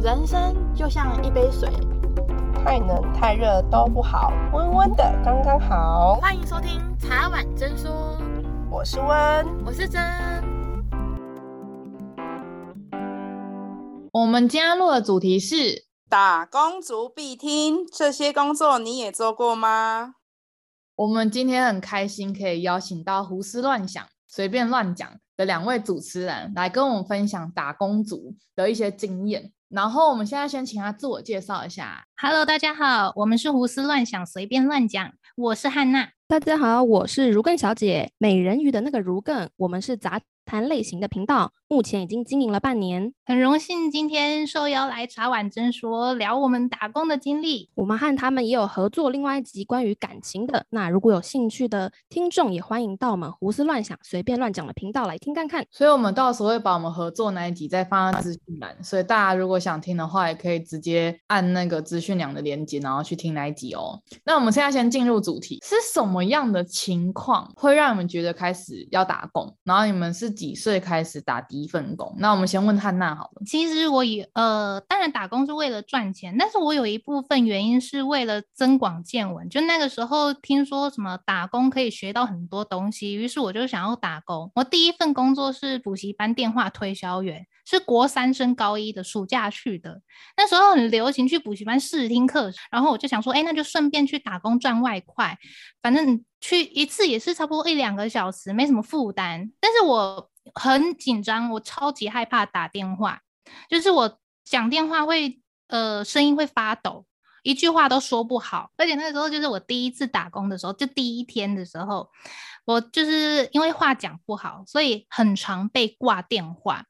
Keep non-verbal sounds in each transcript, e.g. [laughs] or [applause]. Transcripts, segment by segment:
人生就像一杯水，太冷太热都不好，温温的刚刚好。欢迎收听茶碗真说，我是温，我是真。我们今天录的主题是打工族必听，这些工作你也做过吗？我们今天很开心可以邀请到胡思乱想、随便乱讲的两位主持人来跟我们分享打工族的一些经验。然后我们现在先请他自我介绍一下。Hello，大家好，我们是胡思乱想，随便乱讲。我是汉娜。大家好，我是如更小姐，美人鱼的那个如更。我们是杂谈类型的频道，目前已经经营了半年，很荣幸今天受邀来茶碗真说聊我们打工的经历。我们和他们也有合作另外一集关于感情的，那如果有兴趣的听众，也欢迎到我们胡思乱想随便乱讲的频道来听看看。所以，我们到时候会把我们合作那一集再放在资讯栏，所以大家如果想听的话，也可以直接按那个资讯栏的链接，然后去听那一集哦。那我们现在先进入主题，是什么样的情况会让你们觉得开始要打工？然后你们是几岁开始打第一份工？那我们先问汉娜好了。其实我以呃，当然打工是为了赚钱，但是我有一部分原因是为了增广见闻。就那个时候听说什么打工可以学到很多东西，于是我就想要打工。我第一份工作是补习班电话推销员，是国三升高一的暑假去的。那时候很流行去补习班试听课，然后我就想说，哎，那就顺便去打工赚外快，反正去一次也是差不多一两个小时，没什么负担。但是我很紧张，我超级害怕打电话，就是我讲电话会呃声音会发抖，一句话都说不好。而且那时候就是我第一次打工的时候，就第一天的时候，我就是因为话讲不好，所以很常被挂电话。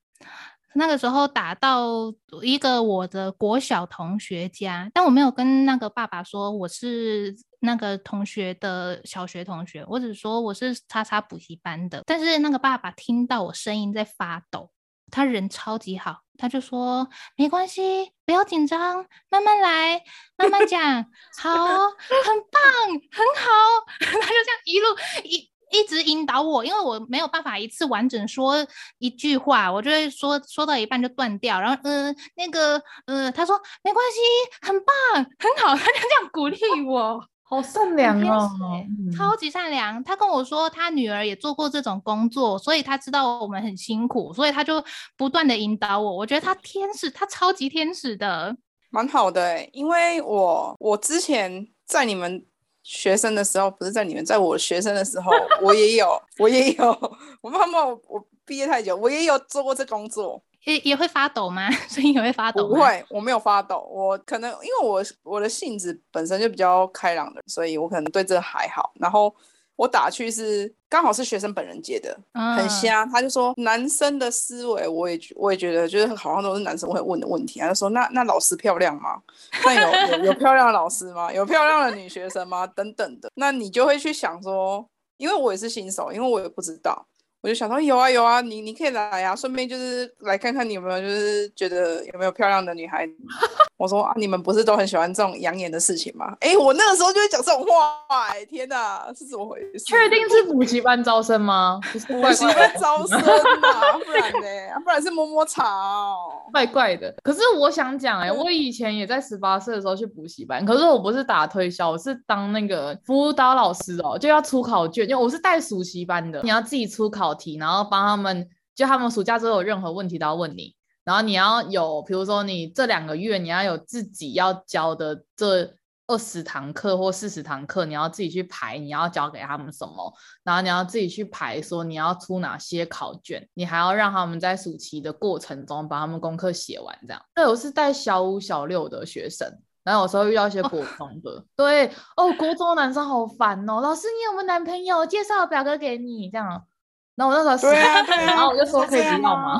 那个时候打到一个我的国小同学家，但我没有跟那个爸爸说我是那个同学的小学同学，我只说我是叉叉补习班的。但是那个爸爸听到我声音在发抖，他人超级好，他就说没关系，不要紧张，慢慢来，慢慢讲，[laughs] 好，很棒，很好。[laughs] 他就这样一路一。一直引导我，因为我没有办法一次完整说一句话，我就会说说到一半就断掉。然后，嗯、呃，那个，嗯、呃，他说没关系，很棒，很好，他就这样鼓励我，[laughs] 好善良哦，超级善良。他跟我说，他女儿也做过这种工作，所以他知道我们很辛苦，所以他就不断的引导我。我觉得他天使，他超级天使的，蛮好的、欸。因为我我之前在你们。学生的时候不是在你们，在我学生的时候，我也有，我也有，我妈妈我我毕业太久，我也有做过这工作，也也会发抖吗？[laughs] 所以也会发抖？不会，我没有发抖，我可能因为我我的性子本身就比较开朗的，所以我可能对这还好，然后。我打去是刚好是学生本人接的，嗯、很瞎。他就说男生的思维，我也我也觉得，就是好像都是男生会问的问题。他就说那那老师漂亮吗？那有有有漂亮的老师吗？有漂亮的女学生吗？等等的。那你就会去想说，因为我也是新手，因为我也不知道。我就想说有啊有啊，你你可以来啊，顺便就是来看看你有没有就是觉得有没有漂亮的女孩子。[laughs] 我说啊，你们不是都很喜欢这种养眼的事情吗？哎，我那个时候就会讲这种话，哎，天哪，是怎么回事？确定是补习班招生吗？补习班招生啊，不然呢？不然是摸摸茶哦，怪怪的。可是我想讲，哎，我以前也在十八岁的时候去补习班，可是我不是打推销，我是当那个辅导老师哦，就要出考卷，因为我是带暑期班的，你要自己出考题，然后帮他们，就他们暑假之后有任何问题都要问你。然后你要有，比如说你这两个月你要有自己要教的这二十堂课或四十堂课，你要自己去排，你要教给他们什么，然后你要自己去排，说你要出哪些考卷，你还要让他们在暑期的过程中把他们功课写完，这样。对，我是带小五、小六的学生，然后有时候遇到一些国中的，哦对哦，国中的男生好烦哦，老师你有没有男朋友？介绍表哥给你，这样。然后我那时候是，啊啊、然后我就说可以不要吗？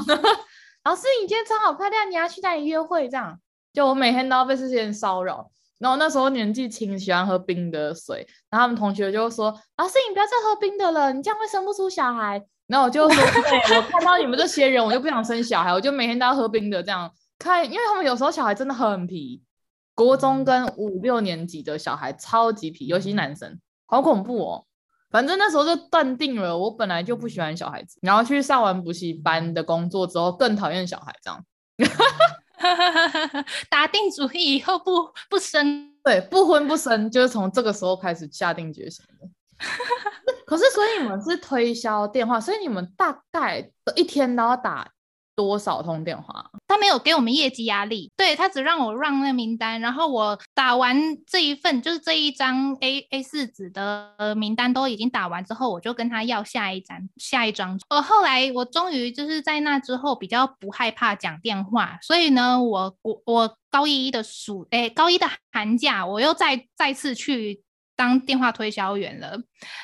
老师，[laughs] 你今天穿好漂亮，你要去哪里约会？这样，就我每天都要被这些人骚扰。然后那时候年纪轻，喜欢喝冰的水，然后他们同学就说：“老师，你不要再喝冰的了，你这样会生不出小孩。”然后我就说：“对，[laughs] 我看到你们这些人，我就不想生小孩，我就每天都要喝冰的。”这样看，因为他们有时候小孩真的很皮，国中跟五六年级的小孩超级皮，尤其男生，好恐怖哦。反正那时候就断定了，我本来就不喜欢小孩子，然后去上完补习班的工作之后，更讨厌小孩这样。[laughs] 打定主意以后不不生，对，不婚不生，就是从这个时候开始下定决心的。[laughs] 可是，所以你们是推销电话，所以你们大概一天都要打多少通电话？他没有给我们业绩压力，对，他只让我让那名单，然后我打完这一份，就是这一张 A A 四纸的名单都已经打完之后，我就跟他要下一张下一张。呃，后来我终于就是在那之后比较不害怕讲电话，所以呢，我我我高一的暑诶高一的寒假，我又再再次去。当电话推销员了，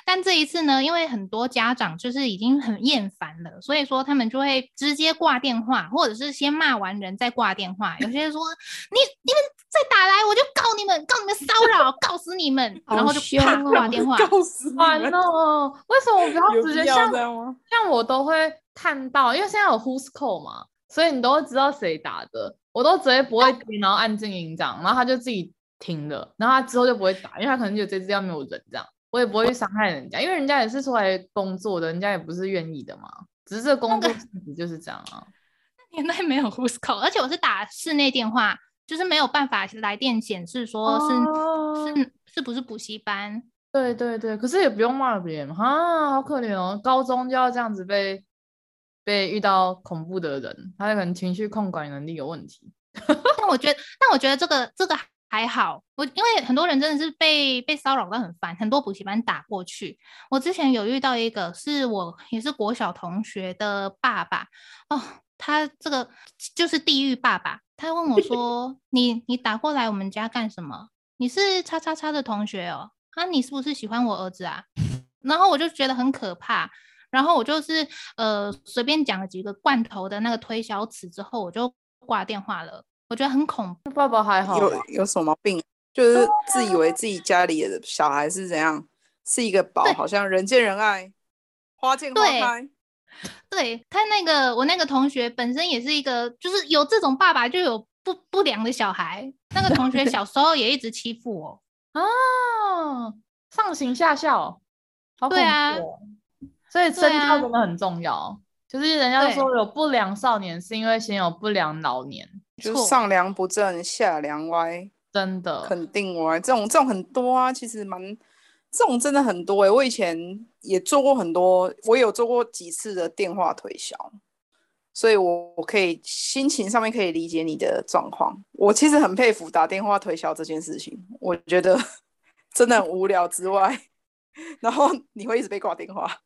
但这一次呢，因为很多家长就是已经很厌烦了，所以说他们就会直接挂电话，或者是先骂完人再挂电话。有些人说你你们再打来，我就告你们，告你们骚扰，告死你们，然后就啪挂电话。[laughs] 告死你们哦！[laughs] 为什么我不要直接像像我都会看到，因为现在有 Who's Call 嘛，所以你都会知道谁打的，我都直接不会听，然后按静音这样，然后他就自己。听了，然后他之后就不会打，因为他可能觉得这支要没有人这样，我也不会去伤害人家，因为人家也是出来工作的，人家也不是愿意的嘛，只是这个工作性质就是这样啊。[laughs] 那年代没有 Who's Call，而且我是打室内电话，就是没有办法来电显示说是、哦、是是不是补习班。对对对，可是也不用骂别人哈，好可怜哦，高中就要这样子被被遇到恐怖的人，他可能情绪控管能力有问题。但我觉得，但我觉得这个这个。还好，我因为很多人真的是被被骚扰到很烦，很多补习班打过去。我之前有遇到一个，是我也是国小同学的爸爸哦，他这个就是地狱爸爸。他问我说：[laughs] “你你打过来我们家干什么？你是叉叉叉的同学哦？啊，你是不是喜欢我儿子啊？” [laughs] 然后我就觉得很可怕，然后我就是呃随便讲了几个罐头的那个推销词之后，我就挂电话了。我觉得很恐怖。爸爸还好，有有什么毛病？就是自以为自己家里的小孩是怎样，是一个宝，好像人见人爱，花见花开。[laughs] 对，对他那个，我那个同学本身也是一个，就是有这种爸爸就有不不良的小孩。那个同学小时候也一直欺负我 [laughs] 啊，上行下效，好恐怖。对啊，所以身教真的很重要。就是人家都说有不良少年，是因为先有不良老年。就是上梁不正下梁歪，真的肯定歪。这种这种很多啊，其实蛮这种真的很多哎、欸。我以前也做过很多，我有做过几次的电话推销，所以我我可以心情上面可以理解你的状况。我其实很佩服打电话推销这件事情，我觉得 [laughs] 真的很无聊之外，[laughs] 然后你会一直被挂电话，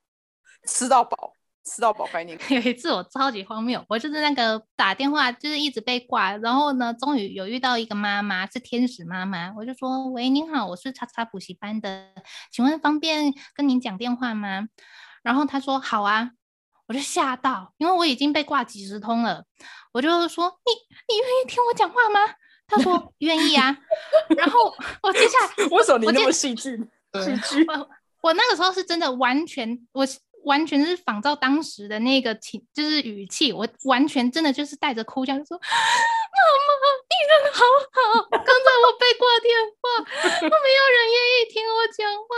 吃到饱。吃到饱概念。[laughs] 有一次我超级荒谬，我就是那个打电话，就是一直被挂，然后呢，终于有遇到一个妈妈，是天使妈妈，我就说：“喂，您好，我是叉叉补习班的，请问方便跟您讲电话吗？”然后她说：“好啊。”我就吓到，因为我已经被挂几十通了，我就说：“你你愿意听我讲话吗？”他说：“愿意啊。”然后 [laughs] 我接下来，为什么你那么戏剧？戏剧？我我那个时候是真的完全我。完全是仿照当时的那个情，就是语气，我完全真的就是带着哭腔说：“妈妈，你人好好，刚才我被挂电话，都没有人愿意听我讲话，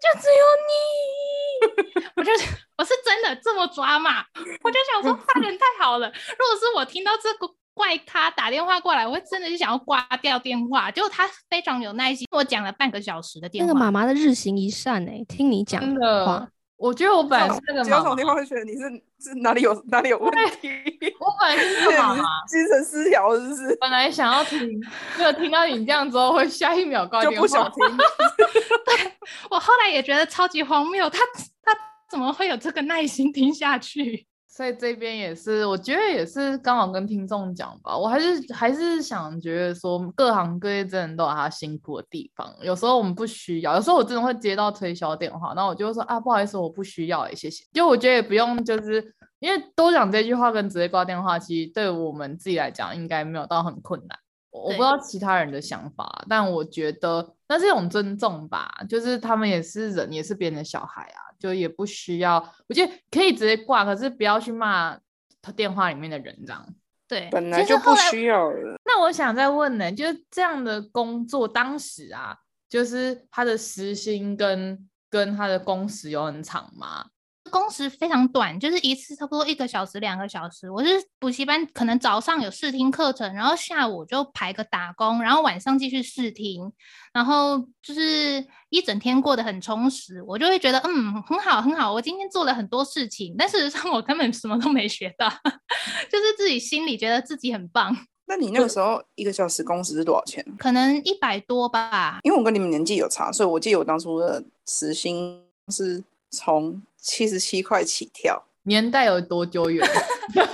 就只有你。”我就我是真的这么抓嘛，我就想说他人太好了。如果是我听到这个怪咖打电话过来，我会真的是想要挂掉电话。结果他非常有耐心，我讲了半个小时的电话。那个妈妈的日行一善哎、欸，听你讲的话。我觉得我本来是那个妈妈，只要从电话会觉得你是是哪里有哪里有问题。[laughs] 我本来是那个妈妈，精神失调是不是？本来想要听，没有听到你这样之后，会下一秒挂电话。就不想听。[laughs] 对，我后来也觉得超级荒谬，他他怎么会有这个耐心听下去？所以这边也是，我觉得也是刚好跟听众讲吧。我还是还是想觉得说，各行各业真的都有他辛苦的地方。有时候我们不需要，有时候我真的会接到推销电话，然后我就会说啊，不好意思，我不需要，哎，谢谢。就我觉得也不用，就是因为多讲这句话跟直接挂电话，其实对我们自己来讲应该没有到很困难。我不知道其他人的想法，但我觉得那是一种尊重吧，就是他们也是人，也是别人的小孩啊。就也不需要，我觉得可以直接挂，可是不要去骂他电话里面的人，这样。对，本来就不需要了。那我想再问呢，就是这样的工作，当时啊，就是他的时薪跟跟他的工时有很长吗？工时非常短，就是一次差不多一个小时、两个小时。我是补习班，可能早上有试听课程，然后下午就排个打工，然后晚上继续试听，然后就是一整天过得很充实。我就会觉得，嗯，很好，很好。我今天做了很多事情，但事实上我根本什么都没学到，[laughs] 就是自己心里觉得自己很棒。那你那个时候一个小时工时是多少钱？可能一百多吧。因为我跟你们年纪有差，所以我记得我当初的时薪是从七十七块起跳。年代有多久远？[laughs] 不是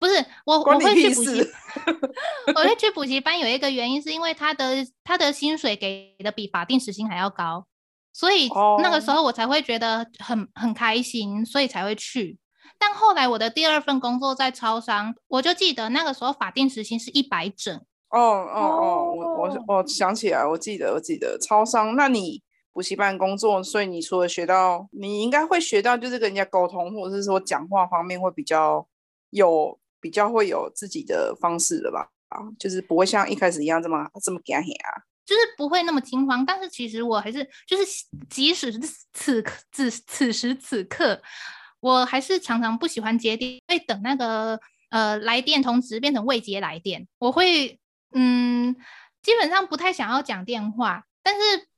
不是，我我会去补习，我会去补习班有一个原因是因为他的他的薪水给的比法定时薪还要高，所以那个时候我才会觉得很很开心，所以才会去。但后来我的第二份工作在超商，我就记得那个时候法定时薪是一百整。哦哦哦，我我我想起来，我记得我记得超商。那你补习班工作，所以你除了学到，你应该会学到就是跟人家沟通，或者是说讲话方面会比较有比较会有自己的方式的吧？啊，就是不会像一开始一样这么这么干啊，就是不会那么惊慌。但是其实我还是就是，即使是此刻此此时此刻。我还是常常不喜欢接电，会等那个呃来电通知变成未接来电。我会嗯，基本上不太想要讲电话，但是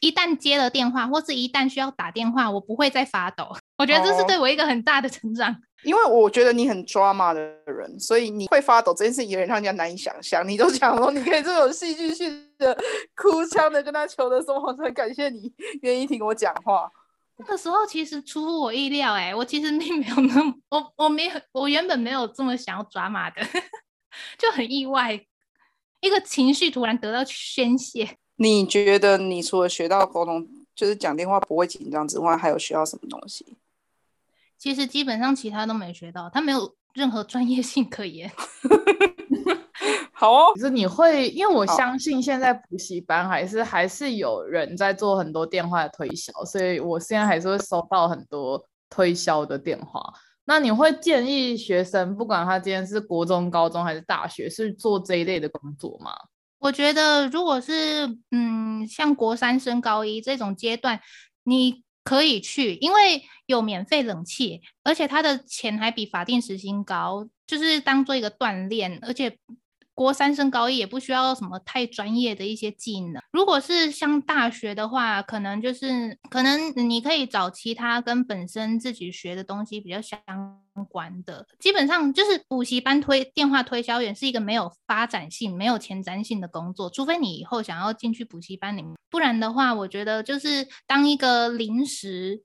一旦接了电话，或是一旦需要打电话，我不会再发抖。我觉得这是对我一个很大的成长。哦，因为我觉得你很 drama 的人，所以你会发抖这件事情有点让人家难以想象。你都讲说你可以这种戏剧性的哭腔的跟他求的时候，我很感谢你愿意听我讲话。那个时候其实出乎我意料，哎，我其实并没有那么，我我没有，我原本没有这么想要抓马的，[laughs] 就很意外，一个情绪突然得到宣泄。你觉得你除了学到沟通，就是讲电话不会紧张之外，还有学到什么东西？其实基本上其他都没学到，他没有任何专业性可言。[laughs] 好哦，可是你会，因为我相信现在补习班还是还是有人在做很多电话的推销，所以我现在还是会收到很多推销的电话。那你会建议学生，不管他今天是国中、高中还是大学，是做这一类的工作吗？我觉得，如果是嗯，像国三升高一这种阶段，你可以去，因为有免费冷气，而且他的钱还比法定时薪高，就是当做一个锻炼，而且。国三升高一也不需要什么太专业的一些技能。如果是像大学的话，可能就是可能你可以找其他跟本身自己学的东西比较相关的。基本上就是补习班推电话推销员是一个没有发展性、没有前瞻性的工作，除非你以后想要进去补习班里面，不然的话，我觉得就是当一个临时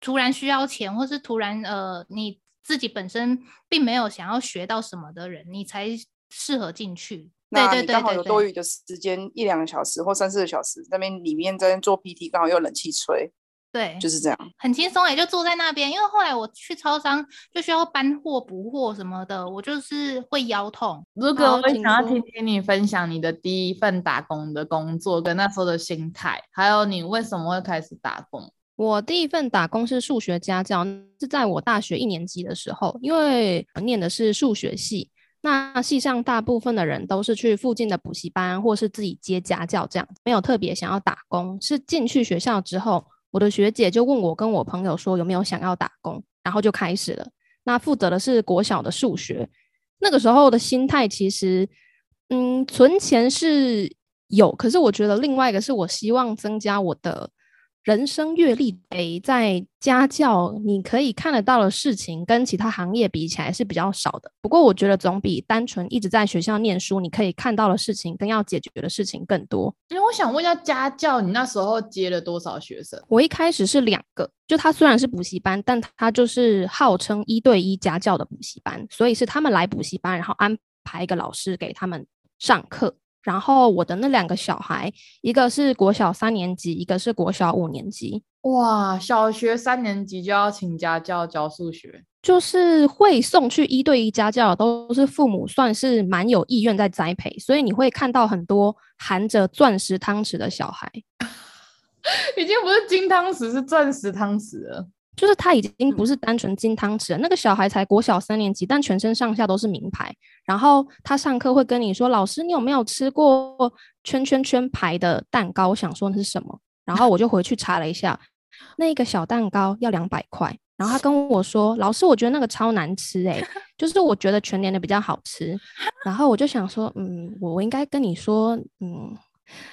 突然需要钱，或是突然呃你自己本身并没有想要学到什么的人，你才。适合进去，那你刚好有多余的时间，一两个小时或三四个小时，那边里面在做 PT，刚好有冷气吹，对，就是这样，很轻松，也就坐在那边。因为后来我去超商就需要搬货、补货什么的，我就是会腰痛。如果我想要听听你分享你的第一份打工的工作，跟那时候的心态，还有你为什么会开始打工？我第一份打工是数学家教，是在我大学一年级的时候，因为我念的是数学系。那系上大部分的人都是去附近的补习班，或是自己接家教这样，没有特别想要打工。是进去学校之后，我的学姐就问我跟我朋友说有没有想要打工，然后就开始了。那负责的是国小的数学。那个时候的心态其实，嗯，存钱是有，可是我觉得另外一个是我希望增加我的。人生阅历，诶，在家教你可以看得到的事情，跟其他行业比起来是比较少的。不过我觉得总比单纯一直在学校念书，你可以看到的事情跟要解决的事情更多。因为我想问一下，家教你那时候接了多少学生？我一开始是两个，就他虽然是补习班，但他就是号称一对一家教的补习班，所以是他们来补习班，然后安排一个老师给他们上课。然后我的那两个小孩，一个是国小三年级，一个是国小五年级。哇，小学三年级就要请家教教数学，就是会送去一对一家教，都是父母算是蛮有意愿在栽培，所以你会看到很多含着钻石汤匙的小孩，[laughs] 已经不是金汤匙，是钻石汤匙了。就是他已经不是单纯金汤匙了，那个小孩才国小三年级，但全身上下都是名牌。然后他上课会跟你说：“老师，你有没有吃过圈圈圈牌的蛋糕？”我想说那是什么？然后我就回去查了一下，那个小蛋糕要两百块。然后他跟我说：“老师，我觉得那个超难吃哎、欸，就是我觉得全年的比较好吃。”然后我就想说：“嗯，我我应该跟你说，嗯，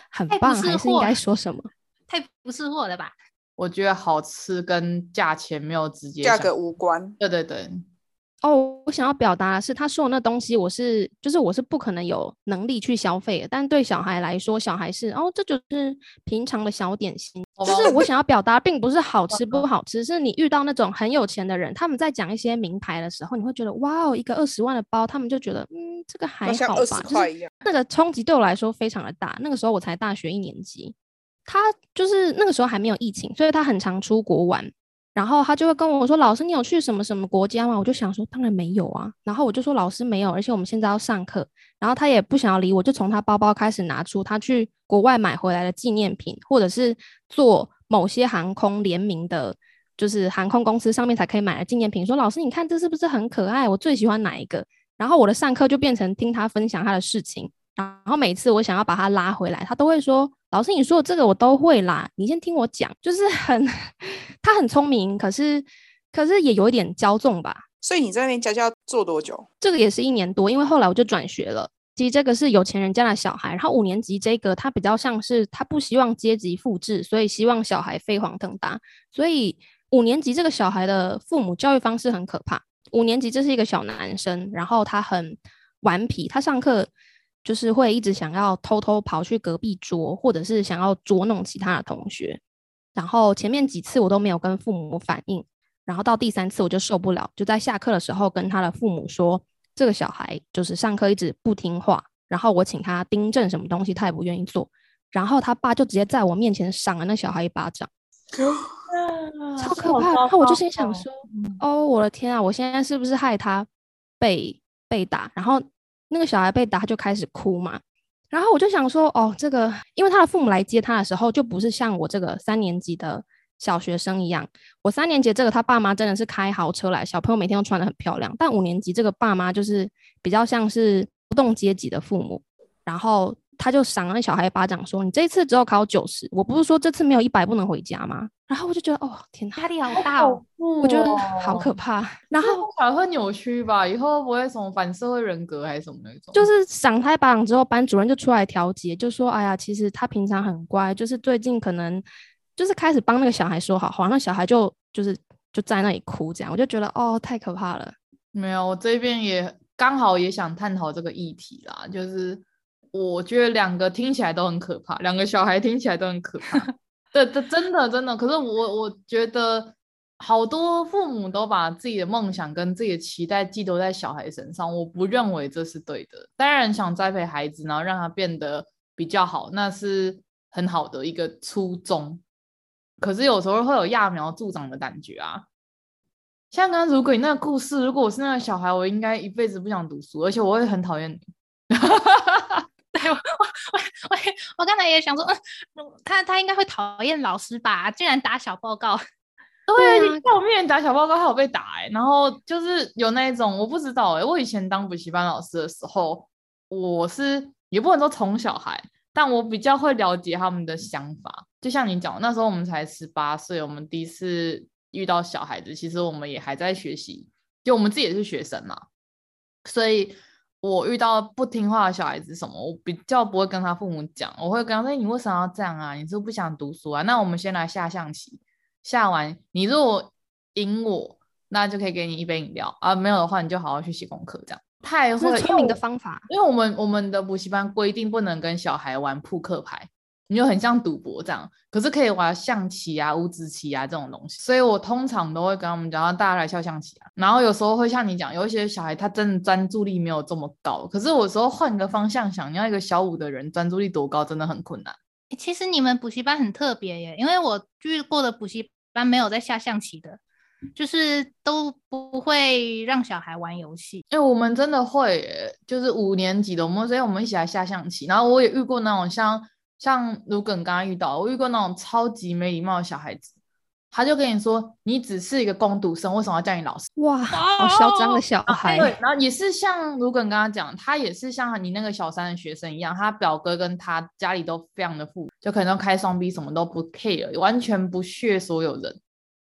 很棒，还是应该说什么？太不是货了吧？”我觉得好吃跟价钱没有直接价格无关。对对对。哦，我想要表达的是，他说的那东西，我是就是我是不可能有能力去消费的。但对小孩来说，小孩是哦，这就是平常的小点心。就是我想要表达，并不是好吃不好吃，是你遇到那种很有钱的人，他们在讲一些名牌的时候，你会觉得哇哦，一个二十万的包，他们就觉得嗯，这个还好吧。就是那个冲击对我来说非常的大。那个时候我才大学一年级，他就是那个时候还没有疫情，所以他很常出国玩。然后他就会跟我说：“老师，你有去什么什么国家吗？”我就想说：“当然没有啊。”然后我就说：“老师没有，而且我们现在要上课。”然后他也不想要理我，就从他包包开始拿出他去国外买回来的纪念品，或者是做某些航空联名的，就是航空公司上面才可以买的纪念品。说：“老师，你看这是不是很可爱？我最喜欢哪一个？”然后我的上课就变成听他分享他的事情。然后每次我想要把他拉回来，他都会说：“老师，你说的这个我都会啦，你先听我讲。”就是很，他很聪明，可是可是也有一点骄纵吧。所以你在那边家教做多久？这个也是一年多，因为后来我就转学了。其实这个是有钱人家的小孩，然后五年级这个他比较像是他不希望阶级复制，所以希望小孩飞黄腾达。所以五年级这个小孩的父母教育方式很可怕。五年级这是一个小男生，然后他很顽皮，他上课。就是会一直想要偷偷跑去隔壁桌，或者是想要捉弄其他的同学。然后前面几次我都没有跟父母反映，然后到第三次我就受不了，就在下课的时候跟他的父母说，这个小孩就是上课一直不听话，然后我请他订正什么东西，他也不愿意做。然后他爸就直接在我面前赏了那小孩一巴掌，超可怕。然后我就心想说，哦，我的天啊，我现在是不是害他被被打？然后。那个小孩被打，他就开始哭嘛，然后我就想说，哦，这个，因为他的父母来接他的时候，就不是像我这个三年级的小学生一样，我三年级这个他爸妈真的是开豪车来，小朋友每天都穿得很漂亮，但五年级这个爸妈就是比较像是不动阶级的父母，然后。他就赏了那小孩一巴掌，说：“你这一次只有考九十，我不是说这次没有一百不能回家吗？”然后我就觉得，哦，天哪，压力好大哦，我觉得好可怕。然后小孩会扭曲吧？以后不会什么反社会人格还是什么那种？就是赏他一巴掌之后，班主任就出来调节，就说：“哎呀，其实他平常很乖，就是最近可能就是开始帮那个小孩说好话，那小孩就就是就在那里哭，这样我就觉得哦，太可怕了。”没有，我这边也刚好也想探讨这个议题啦，就是。我觉得两个听起来都很可怕，两个小孩听起来都很可怕。[laughs] 对，这真的真的。可是我我觉得好多父母都把自己的梦想跟自己的期待寄托在小孩身上，我不认为这是对的。当然想栽培孩子，然后让他变得比较好，那是很好的一个初衷。可是有时候会有揠苗助长的感觉啊。像刚刚如果你那个故事，如果我是那个小孩，我应该一辈子不想读书，而且我会很讨厌你。对，我我我我刚才也想说，嗯，他他应该会讨厌老师吧？竟然打小报告，对，你在我面前打小报告，还有被打哎、欸。然后就是有那一种，我不知道哎、欸。我以前当补习班老师的时候，我是也不能说宠小孩，但我比较会了解他们的想法。就像你讲，那时候我们才十八岁，我们第一次遇到小孩子，其实我们也还在学习，就我们自己也是学生嘛，所以。我遇到不听话的小孩子什么，我比较不会跟他父母讲，我会跟他说：“你为什么要这样啊？你是不是不想读书啊？那我们先来下象棋，下完你如果赢我，那就可以给你一杯饮料啊，没有的话你就好好去写功课。”这样太会聪明的方法，因为我们我们的补习班规定不能跟小孩玩扑克牌。你就很像赌博这样，可是可以玩象棋啊、五子棋啊这种东西，所以我通常都会跟他们讲，让大家来下象棋啊。然后有时候会像你讲，有一些小孩他真的专注力没有这么高，可是有时候换个方向想，你要一个小五的人专注力多高，真的很困难。其实你们补习班很特别耶，因为我遇过的补习班没有在下象棋的，就是都不会让小孩玩游戏。哎，我们真的会耶，就是五年级的，我们所以我们一起来下象棋。然后我也遇过那种像。像卢耿刚刚遇到，我遇过那种超级没礼貌的小孩子，他就跟你说，你只是一个工读生，为什么要叫你老师？哇，好嚣张的小孩。对，然后也是像如果你刚刚讲，他也是像你那个小三的学生一样，他表哥跟他家里都非常的富，就可能开双 B，什么都不 care，完全不屑所有人，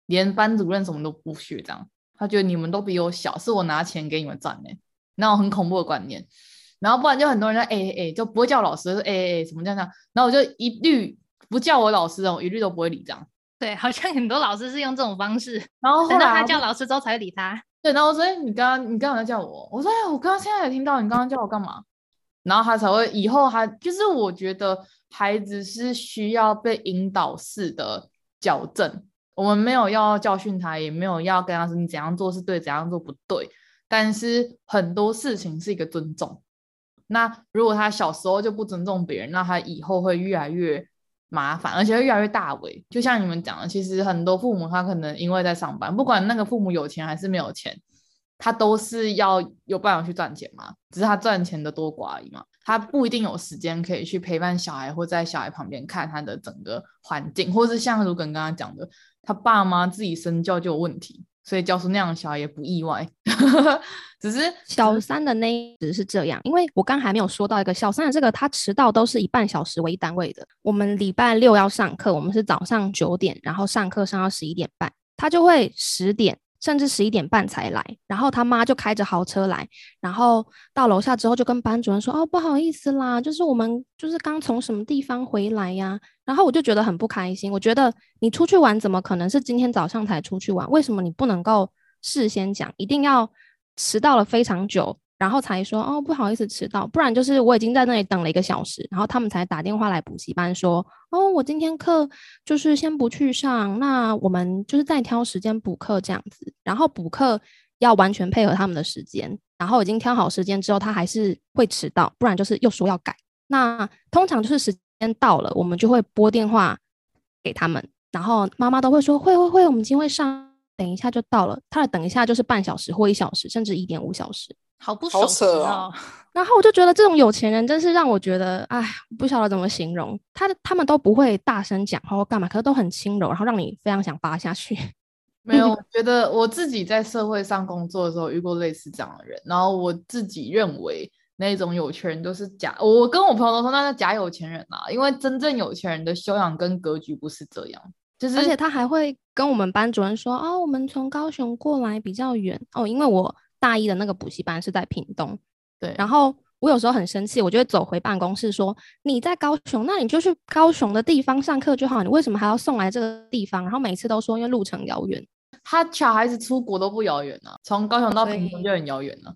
连班主任什么都不屑，这样。他觉得你们都比我小，是我拿钱给你们赚的，那种很恐怖的观念。然后不然就很多人在 A A，就不会叫老师，是 A A A 什么这样这样。然后我就一律不叫我老师，我一律都不会理这样。对，好像很多老师是用这种方式，然后后来他叫老师之后才会理他。对，然后所以你刚刚你刚刚在叫我，我说哎，我刚刚现在也听到你刚刚叫我干嘛？然后他才会以后他就是我觉得孩子是需要被引导式的矫正，我们没有要教训他，也没有要跟他说你怎样做是对，怎样做不对，但是很多事情是一个尊重。那如果他小时候就不尊重别人，那他以后会越来越。麻烦，而且会越来越大为。就像你们讲的，其实很多父母他可能因为在上班，不管那个父母有钱还是没有钱，他都是要有办法去赚钱嘛。只是他赚钱的多寡而已嘛，他不一定有时间可以去陪伴小孩，或在小孩旁边看他的整个环境，或是像如刚刚讲的，他爸妈自己身教就有问题。所以教出那样的小孩也不意外，[laughs] 只是小三的那一只是这样，因为我刚还没有说到一个小三的这个，他迟到都是以半小时为单位的。我们礼拜六要上课，我们是早上九点，然后上课上到十一点半，他就会十点。甚至十一点半才来，然后他妈就开着豪车来，然后到楼下之后就跟班主任说：“哦，不好意思啦，就是我们就是刚从什么地方回来呀。”然后我就觉得很不开心。我觉得你出去玩怎么可能是今天早上才出去玩？为什么你不能够事先讲？一定要迟到了非常久？然后才说哦，不好意思迟到，不然就是我已经在那里等了一个小时，然后他们才打电话来补习班说哦，我今天课就是先不去上，那我们就是再挑时间补课这样子，然后补课要完全配合他们的时间，然后已经挑好时间之后，他还是会迟到，不然就是又说要改。那通常就是时间到了，我们就会拨电话给他们，然后妈妈都会说会会会，我们今天会上，等一下就到了。他的等一下就是半小时或一小时，甚至一点五小时。好不好扯啊！[laughs] 然后我就觉得这种有钱人真是让我觉得，哎，不晓得怎么形容。他他们都不会大声讲话或干嘛，可是都很轻柔，然后让你非常想扒下去。没有，我觉得我自己在社会上工作的时候遇过类似这样的人，然后我自己认为那种有钱人都是假。我跟我朋友都说那是假有钱人啊，因为真正有钱人的修养跟格局不是这样。就是而且他还会跟我们班主任说，哦，我们从高雄过来比较远哦，因为我。大一的那个补习班是在屏东，对。然后我有时候很生气，我就会走回办公室说：“你在高雄，那你就去高雄的地方上课就好，你为什么还要送来这个地方？”然后每次都说因为路程遥远，他小孩子出国都不遥远啊，从高雄到屏东就很遥远了。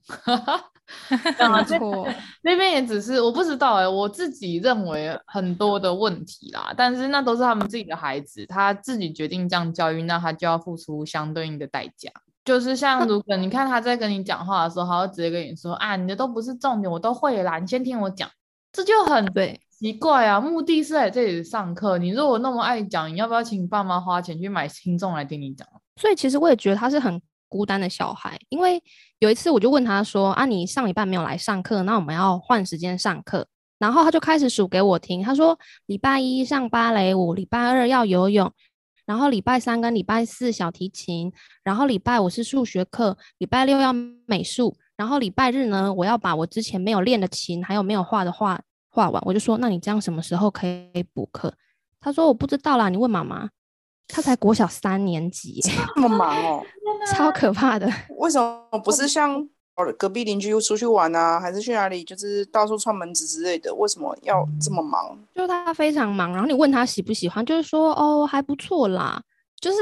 [laughs] 没错，那边也只是我不知道哎、欸，我自己认为很多的问题啦，但是那都是他们自己的孩子，他自己决定这样教育，那他就要付出相对应的代价。就是像如果你看他在跟你讲话的时候，他会直接跟你说啊，你的都不是重点，我都会啦，你先听我讲，这就很对奇怪啊。目的是在这里上课，你如果那么爱讲，你要不要请你爸妈花钱去买听众来听你讲？所以其实我也觉得他是很孤单的小孩，因为有一次我就问他说啊，你上礼拜没有来上课，那我们要换时间上课，然后他就开始数给我听，他说礼拜一上芭蕾舞，礼拜二要游泳。然后礼拜三跟礼拜四小提琴，然后礼拜五是数学课，礼拜六要美术，然后礼拜日呢，我要把我之前没有练的琴还有没有画的画画完。我就说，那你这样什么时候可以补课？他说我不知道啦，你问妈妈。他才国小三年级，[laughs] 这么忙哦，[laughs] 超可怕的。为什么不是像？隔壁邻居又出去玩啊，还是去哪里？就是到处串门子之类的。为什么要这么忙？就是他非常忙，然后你问他喜不喜欢，就是说哦还不错啦。就是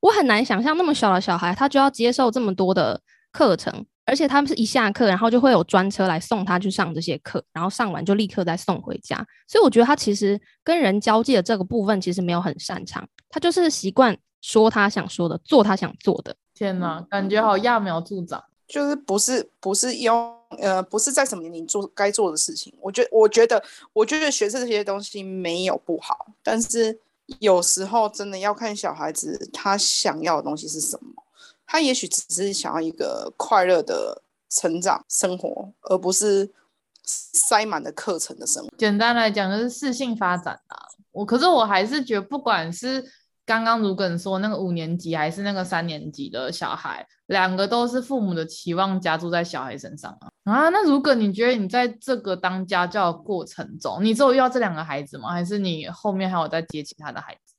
我很难想象那么小的小孩，他就要接受这么多的课程，而且他们是一下课，然后就会有专车来送他去上这些课，然后上完就立刻再送回家。所以我觉得他其实跟人交际的这个部分其实没有很擅长，他就是习惯说他想说的，做他想做的。天哪，感觉好揠苗助长。就是不是不是用呃不是在什么年龄做该做的事情，我觉我觉得我觉得学这些东西没有不好，但是有时候真的要看小孩子他想要的东西是什么，他也许只是想要一个快乐的成长生活，而不是塞满的课程的生活。简单来讲就是适性发展啊，我可是我还是觉得不管是。刚刚如果你说那个五年级还是那个三年级的小孩，两个都是父母的期望加注在小孩身上啊啊！那如果你觉得你在这个当家教的过程中，你只有遇到这两个孩子吗？还是你后面还有在接其他的孩子？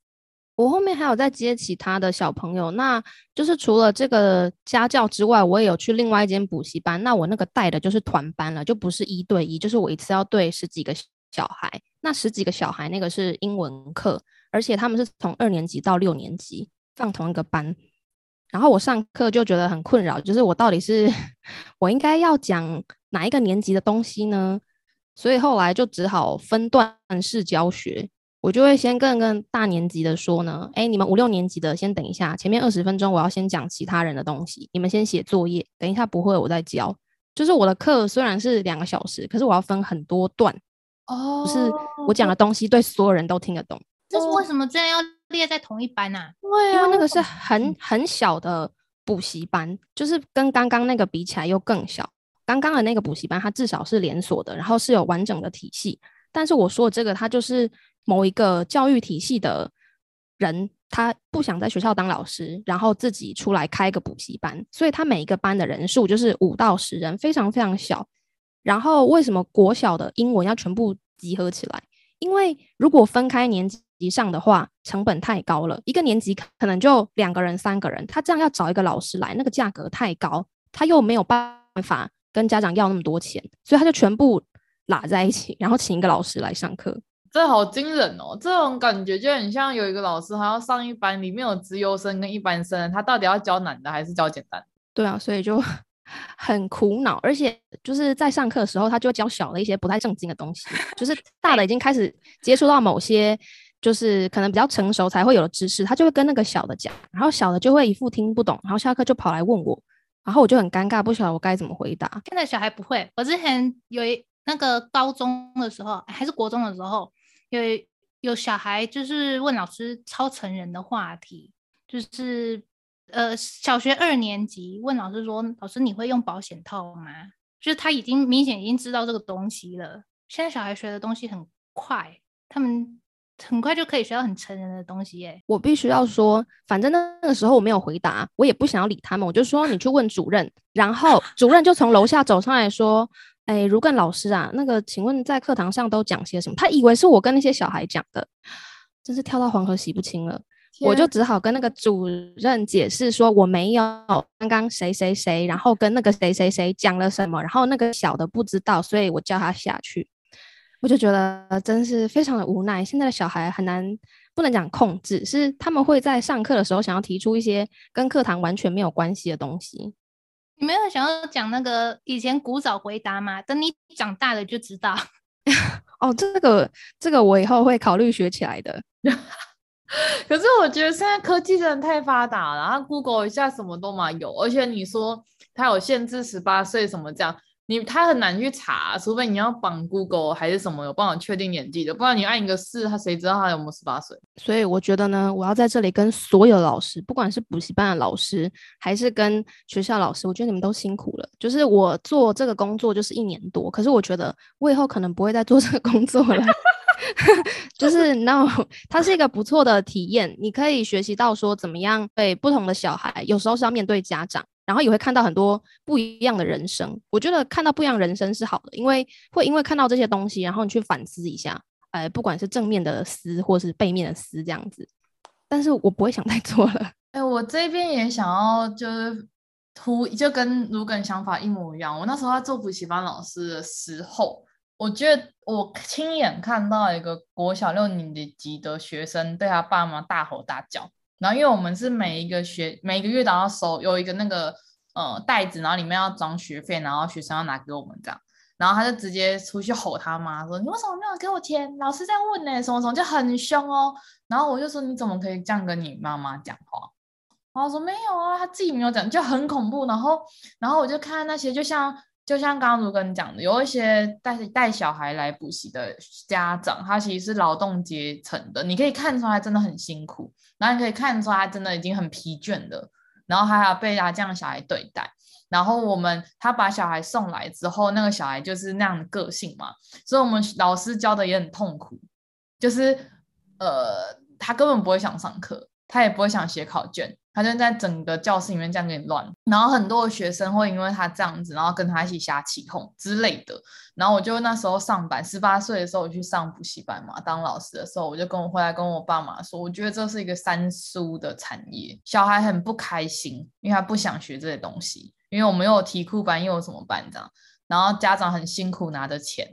我后面还有在接其他的小朋友，那就是除了这个家教之外，我也有去另外一间补习班。那我那个带的就是团班了，就不是一对一，就是我一次要对十几个小孩。那十几个小孩那个是英文课。而且他们是从二年级到六年级放同一个班，然后我上课就觉得很困扰，就是我到底是 [laughs] 我应该要讲哪一个年级的东西呢？所以后来就只好分段式教学，我就会先跟跟大年级的说呢，哎，你们五六年级的先等一下，前面二十分钟我要先讲其他人的东西，你们先写作业，等一下不会我再教。就是我的课虽然是两个小时，可是我要分很多段，哦，不是我讲的东西对所有人都听得懂。这是为什么这样要列在同一班啊？对啊，因为那个是很很小的补习班，就是跟刚刚那个比起来又更小。刚刚的那个补习班，它至少是连锁的，然后是有完整的体系。但是我说的这个，它就是某一个教育体系的人，他不想在学校当老师，然后自己出来开个补习班，所以他每一个班的人数就是五到十人，非常非常小。然后为什么国小的英文要全部集合起来？因为如果分开年级。上的话，成本太高了，一个年级可能就两个人、三个人，他这样要找一个老师来，那个价格太高，他又没有办法跟家长要那么多钱，所以他就全部拉在一起，然后请一个老师来上课。这好惊人哦！这种感觉就很像有一个老师，还要上一班，里面有资优生跟一般生，他到底要教难的还是教简单？对啊，所以就很苦恼，而且就是在上课的时候，他就教小的一些不太正经的东西，就是 [laughs] 大的已经开始接触到某些。就是可能比较成熟才会有的知识，他就会跟那个小的讲，然后小的就会一副听不懂，然后下课就跑来问我，然后我就很尴尬，不晓得我该怎么回答。现在小孩不会，我之前有一那个高中的时候还是国中的时候，有有小孩就是问老师超成人的话题，就是呃小学二年级问老师说，老师你会用保险套吗？就是他已经明显已经知道这个东西了。现在小孩学的东西很快，他们。很快就可以学到很成人的东西耶！我必须要说，反正那个时候我没有回答，我也不想要理他们，我就说你去问主任。然后主任就从楼下走上来说：“哎，如艮老师啊，那个，请问在课堂上都讲些什么？”他以为是我跟那些小孩讲的，真是跳到黄河洗不清了。天我就只好跟那个主任解释说我没有刚刚谁谁谁，然后跟那个谁谁谁讲了什么，然后那个小的不知道，所以我叫他下去。我就觉得真是非常的无奈。现在的小孩很难，不能讲控制，是他们会在上课的时候想要提出一些跟课堂完全没有关系的东西。你没有想要讲那个以前古早回答吗？等你长大了就知道。[laughs] 哦，这个这个我以后会考虑学起来的。[laughs] [laughs] 可是我觉得现在科技真的太发达了，然后 Google 一下什么都嘛有，而且你说它有限制十八岁什么这样。你他很难去查，除非你要绑 Google 还是什么有办法确定年纪的，不然你按一个四，他谁知道他有没有十八岁？所以我觉得呢，我要在这里跟所有老师，不管是补习班的老师，还是跟学校老师，我觉得你们都辛苦了。就是我做这个工作就是一年多，可是我觉得我以后可能不会再做这个工作了。[laughs] [laughs] 就是 no，它是一个不错的体验，你可以学习到说怎么样对不同的小孩，有时候是要面对家长。然后也会看到很多不一样的人生，我觉得看到不一样人生是好的，因为会因为看到这些东西，然后你去反思一下，呃，不管是正面的思或是背面的思这样子。但是我不会想太多了。哎，我这边也想要就是突，就跟如艮想法一模一样。我那时候在做补习班老师的时候，我觉得我亲眼看到一个国小六年级的学生对他爸妈大吼大叫。然后，因为我们是每一个学每一个月都要收有一个那个呃袋子，然后里面要装学费，然后学生要拿给我们这样。然后他就直接出去吼他妈说：“你为什么没有给我钱？老师在问呢，什么什么就很凶哦。”然后我就说：“你怎么可以这样跟你妈妈讲话？”然后说：“没有啊，他自己没有讲，就很恐怖。”然后，然后我就看那些，就像就像刚刚如艮讲的，有一些带带小孩来补习的家长，他其实是劳动阶层的，你可以看出来真的很辛苦。然后你可以看出来，他真的已经很疲倦了，然后还要被他这样小孩对待。然后我们他把小孩送来之后，那个小孩就是那样的个性嘛，所以我们老师教的也很痛苦，就是呃，他根本不会想上课，他也不会想写考卷。他就在整个教室里面这样给你乱，然后很多的学生会因为他这样子，然后跟他一起瞎起哄之类的。然后我就那时候上班，十八岁的时候我去上补习班嘛，当老师的时候，我就跟我回来跟我爸妈说，我觉得这是一个三叔的产业，小孩很不开心，因为他不想学这些东西，因为我们又有题库班，又有什么班这样，然后家长很辛苦拿着钱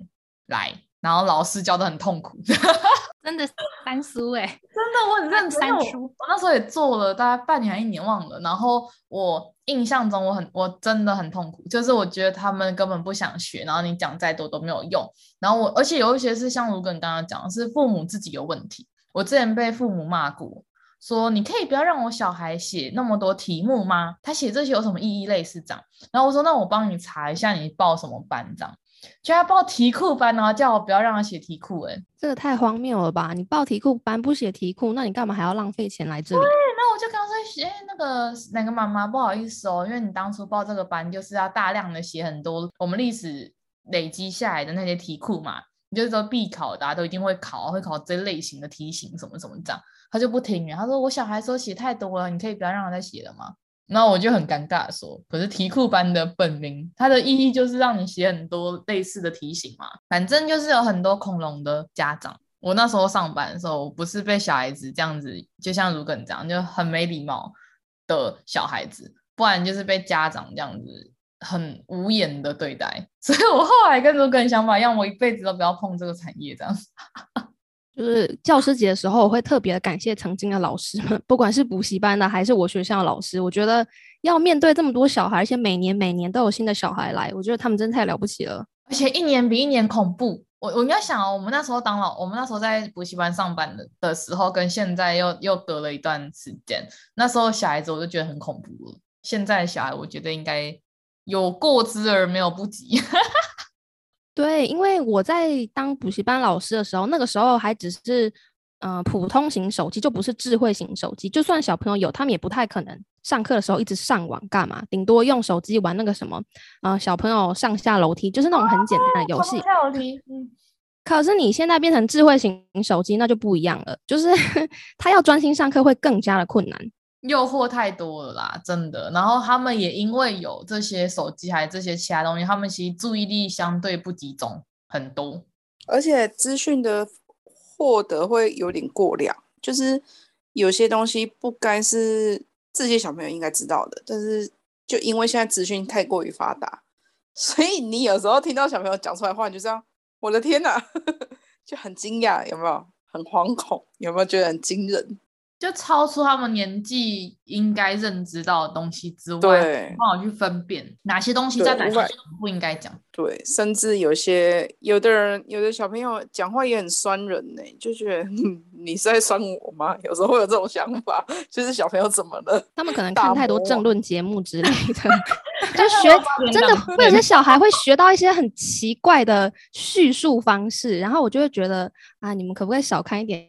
来，然后老师教得很痛苦。[laughs] 真的三叔哎，[laughs] 真的我很认真。三叔，我那时候也做了大概半年还一年忘了。然后我印象中我很我真的很痛苦，就是我觉得他们根本不想学，然后你讲再多都没有用。然后我而且有一些是像如果你刚刚讲的是父母自己有问题。我之前被父母骂过，说你可以不要让我小孩写那么多题目吗？他写这些有什么意义？类似这样。然后我说那我帮你查一下，你报什么班这样。就要报题库班，然后叫我不要让他写题库，哎，这个太荒谬了吧？你报题库班不写题库，那你干嘛还要浪费钱来这里？对，那我就刚说，哎，那个哪个妈妈不好意思哦，因为你当初报这个班就是要大量的写很多我们历史累积下来的那些题库嘛，你就是说必考，大家都一定会考，会考这类型的题型什么什么这样，他就不听，他说我小孩说写太多了，你可以不要让他再写了吗？那我就很尴尬说，可是题库班的本名，它的意义就是让你写很多类似的题型嘛。反正就是有很多恐龙的家长。我那时候上班的时候，我不是被小孩子这样子，就像如梗这样，就很没礼貌的小孩子，不然就是被家长这样子很无言的对待。[laughs] 所以我后来跟如根想法一样，我一辈子都不要碰这个产业这样。就是教师节的时候，我会特别感谢曾经的老师们，不管是补习班的还是我学校的老师。我觉得要面对这么多小孩，而且每年每年都有新的小孩来，我觉得他们真的太了不起了。而且一年比一年恐怖。我我应该想哦，我们那时候当老，我们那时候在补习班上班的的时候，跟现在又又隔了一段时间。那时候小孩子我就觉得很恐怖了，现在小孩我觉得应该有过之而没有不及。[laughs] 对，因为我在当补习班老师的时候，那个时候还只是呃普通型手机，就不是智慧型手机。就算小朋友有，他们也不太可能上课的时候一直上网干嘛，顶多用手机玩那个什么，呃小朋友上下楼梯，就是那种很简单的游戏。下楼梯，嗯。可是你现在变成智慧型手机，那就不一样了，就是 [laughs] 他要专心上课会更加的困难。诱惑太多了啦，真的。然后他们也因为有这些手机，还有这些其他东西，他们其实注意力相对不集中很多，而且资讯的获得会有点过量，就是有些东西不该是这些小朋友应该知道的，但是就因为现在资讯太过于发达，[laughs] 所以你有时候听到小朋友讲出来话，你就这样，我的天哪，[laughs] 就很惊讶，有没有？很惶恐，有没有觉得很惊人？就超出他们年纪应该认知到的东西之外，对，不好去分辨哪些东西在哪些不应该讲。对，甚至有些有的人，有的小朋友讲话也很酸人呢，就觉得你是在酸我吗？有时候会有这种想法，[laughs] 就是小朋友怎么了？他们可能看太多政论节目之类的，[laughs] 就学真的会有些小孩会学到一些很奇怪的叙述方式，然后我就会觉得啊，你们可不可以少看一点？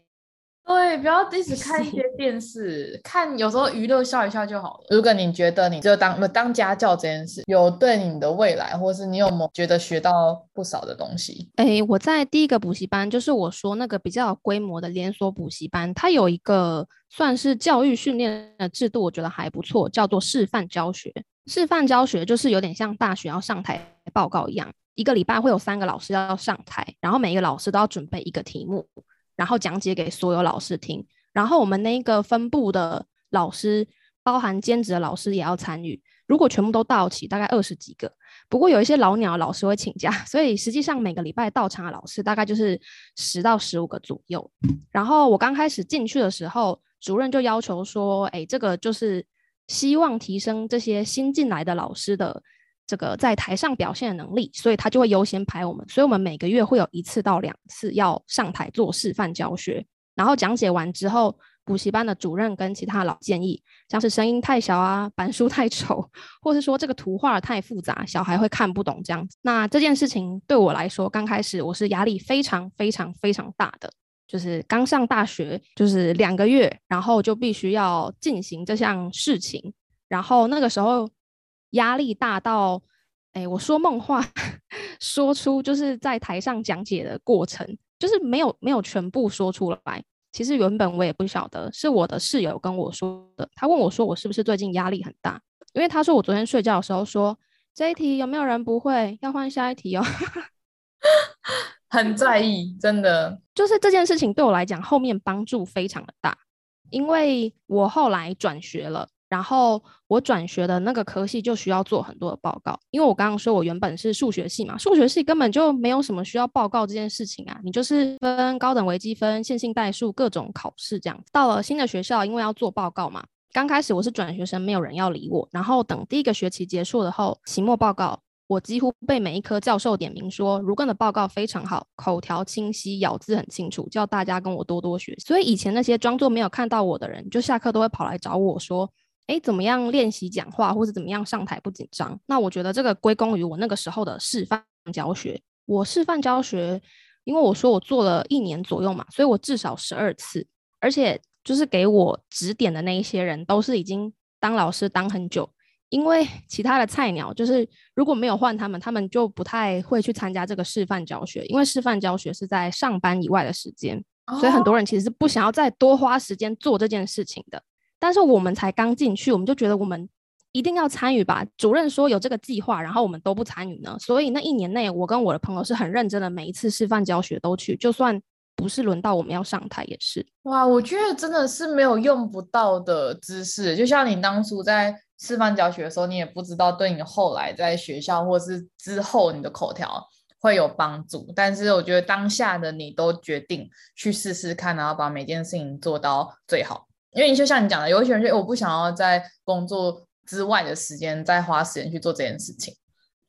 对，不要一直看一些 [laughs] 电视，看有时候娱乐笑一笑就好了。如果你觉得你就当当家教这件事有对你的未来，或是你有没有觉得学到不少的东西？哎，我在第一个补习班，就是我说那个比较有规模的连锁补习班，它有一个算是教育训练的制度，我觉得还不错，叫做示范教学。示范教学就是有点像大学要上台报告一样，一个礼拜会有三个老师要上台，然后每一个老师都要准备一个题目。然后讲解给所有老师听，然后我们那一个分部的老师，包含兼职的老师也要参与。如果全部都到齐，大概二十几个。不过有一些老鸟老师会请假，[laughs] 所以实际上每个礼拜到场的老师大概就是十到十五个左右。然后我刚开始进去的时候，主任就要求说：“哎，这个就是希望提升这些新进来的老师的。”这个在台上表现的能力，所以他就会优先排我们，所以我们每个月会有一次到两次要上台做示范教学，然后讲解完之后，补习班的主任跟其他老建议，像是声音太小啊，板书太丑，或是说这个图画太复杂，小孩会看不懂这样子。那这件事情对我来说，刚开始我是压力非常非常非常大的，就是刚上大学，就是两个月，然后就必须要进行这项事情，然后那个时候。压力大到，哎，我说梦话，[laughs] 说出就是在台上讲解的过程，就是没有没有全部说出来，其实原本我也不晓得，是我的室友跟我说的。他问我说：“我是不是最近压力很大？”因为他说我昨天睡觉的时候说：“这一题有没有人不会？要换下一题哦。[laughs] ”很在意，真的，就是这件事情对我来讲后面帮助非常的大，因为我后来转学了。然后我转学的那个科系就需要做很多的报告，因为我刚刚说我原本是数学系嘛，数学系根本就没有什么需要报告这件事情啊，你就是分高等微积分、线性代数各种考试这样。到了新的学校，因为要做报告嘛，刚开始我是转学生，没有人要理我。然后等第一个学期结束了后，期末报告，我几乎被每一科教授点名说，如根的报告非常好，口条清晰，咬字很清楚，叫大家跟我多多学。所以以前那些装作没有看到我的人，就下课都会跑来找我说。哎，怎么样练习讲话，或者怎么样上台不紧张？那我觉得这个归功于我那个时候的示范教学。我示范教学，因为我说我做了一年左右嘛，所以我至少十二次，而且就是给我指点的那一些人都是已经当老师当很久。因为 [laughs] 其他的菜鸟，就是如果没有换他们，他们就不太会去参加这个示范教学，因为示范教学是在上班以外的时间，所以很多人其实是不想要再多花时间做这件事情的。但是我们才刚进去，我们就觉得我们一定要参与吧。主任说有这个计划，然后我们都不参与呢。所以那一年内，我跟我的朋友是很认真的，每一次示范教学都去，就算不是轮到我们要上台也是。哇，我觉得真的是没有用不到的知识。就像你当初在示范教学的时候，你也不知道对你后来在学校或是之后你的口条会有帮助。但是我觉得当下的你都决定去试试看，然后把每件事情做到最好。因为就像你讲的，有一些人就，我不想要在工作之外的时间再花时间去做这件事情，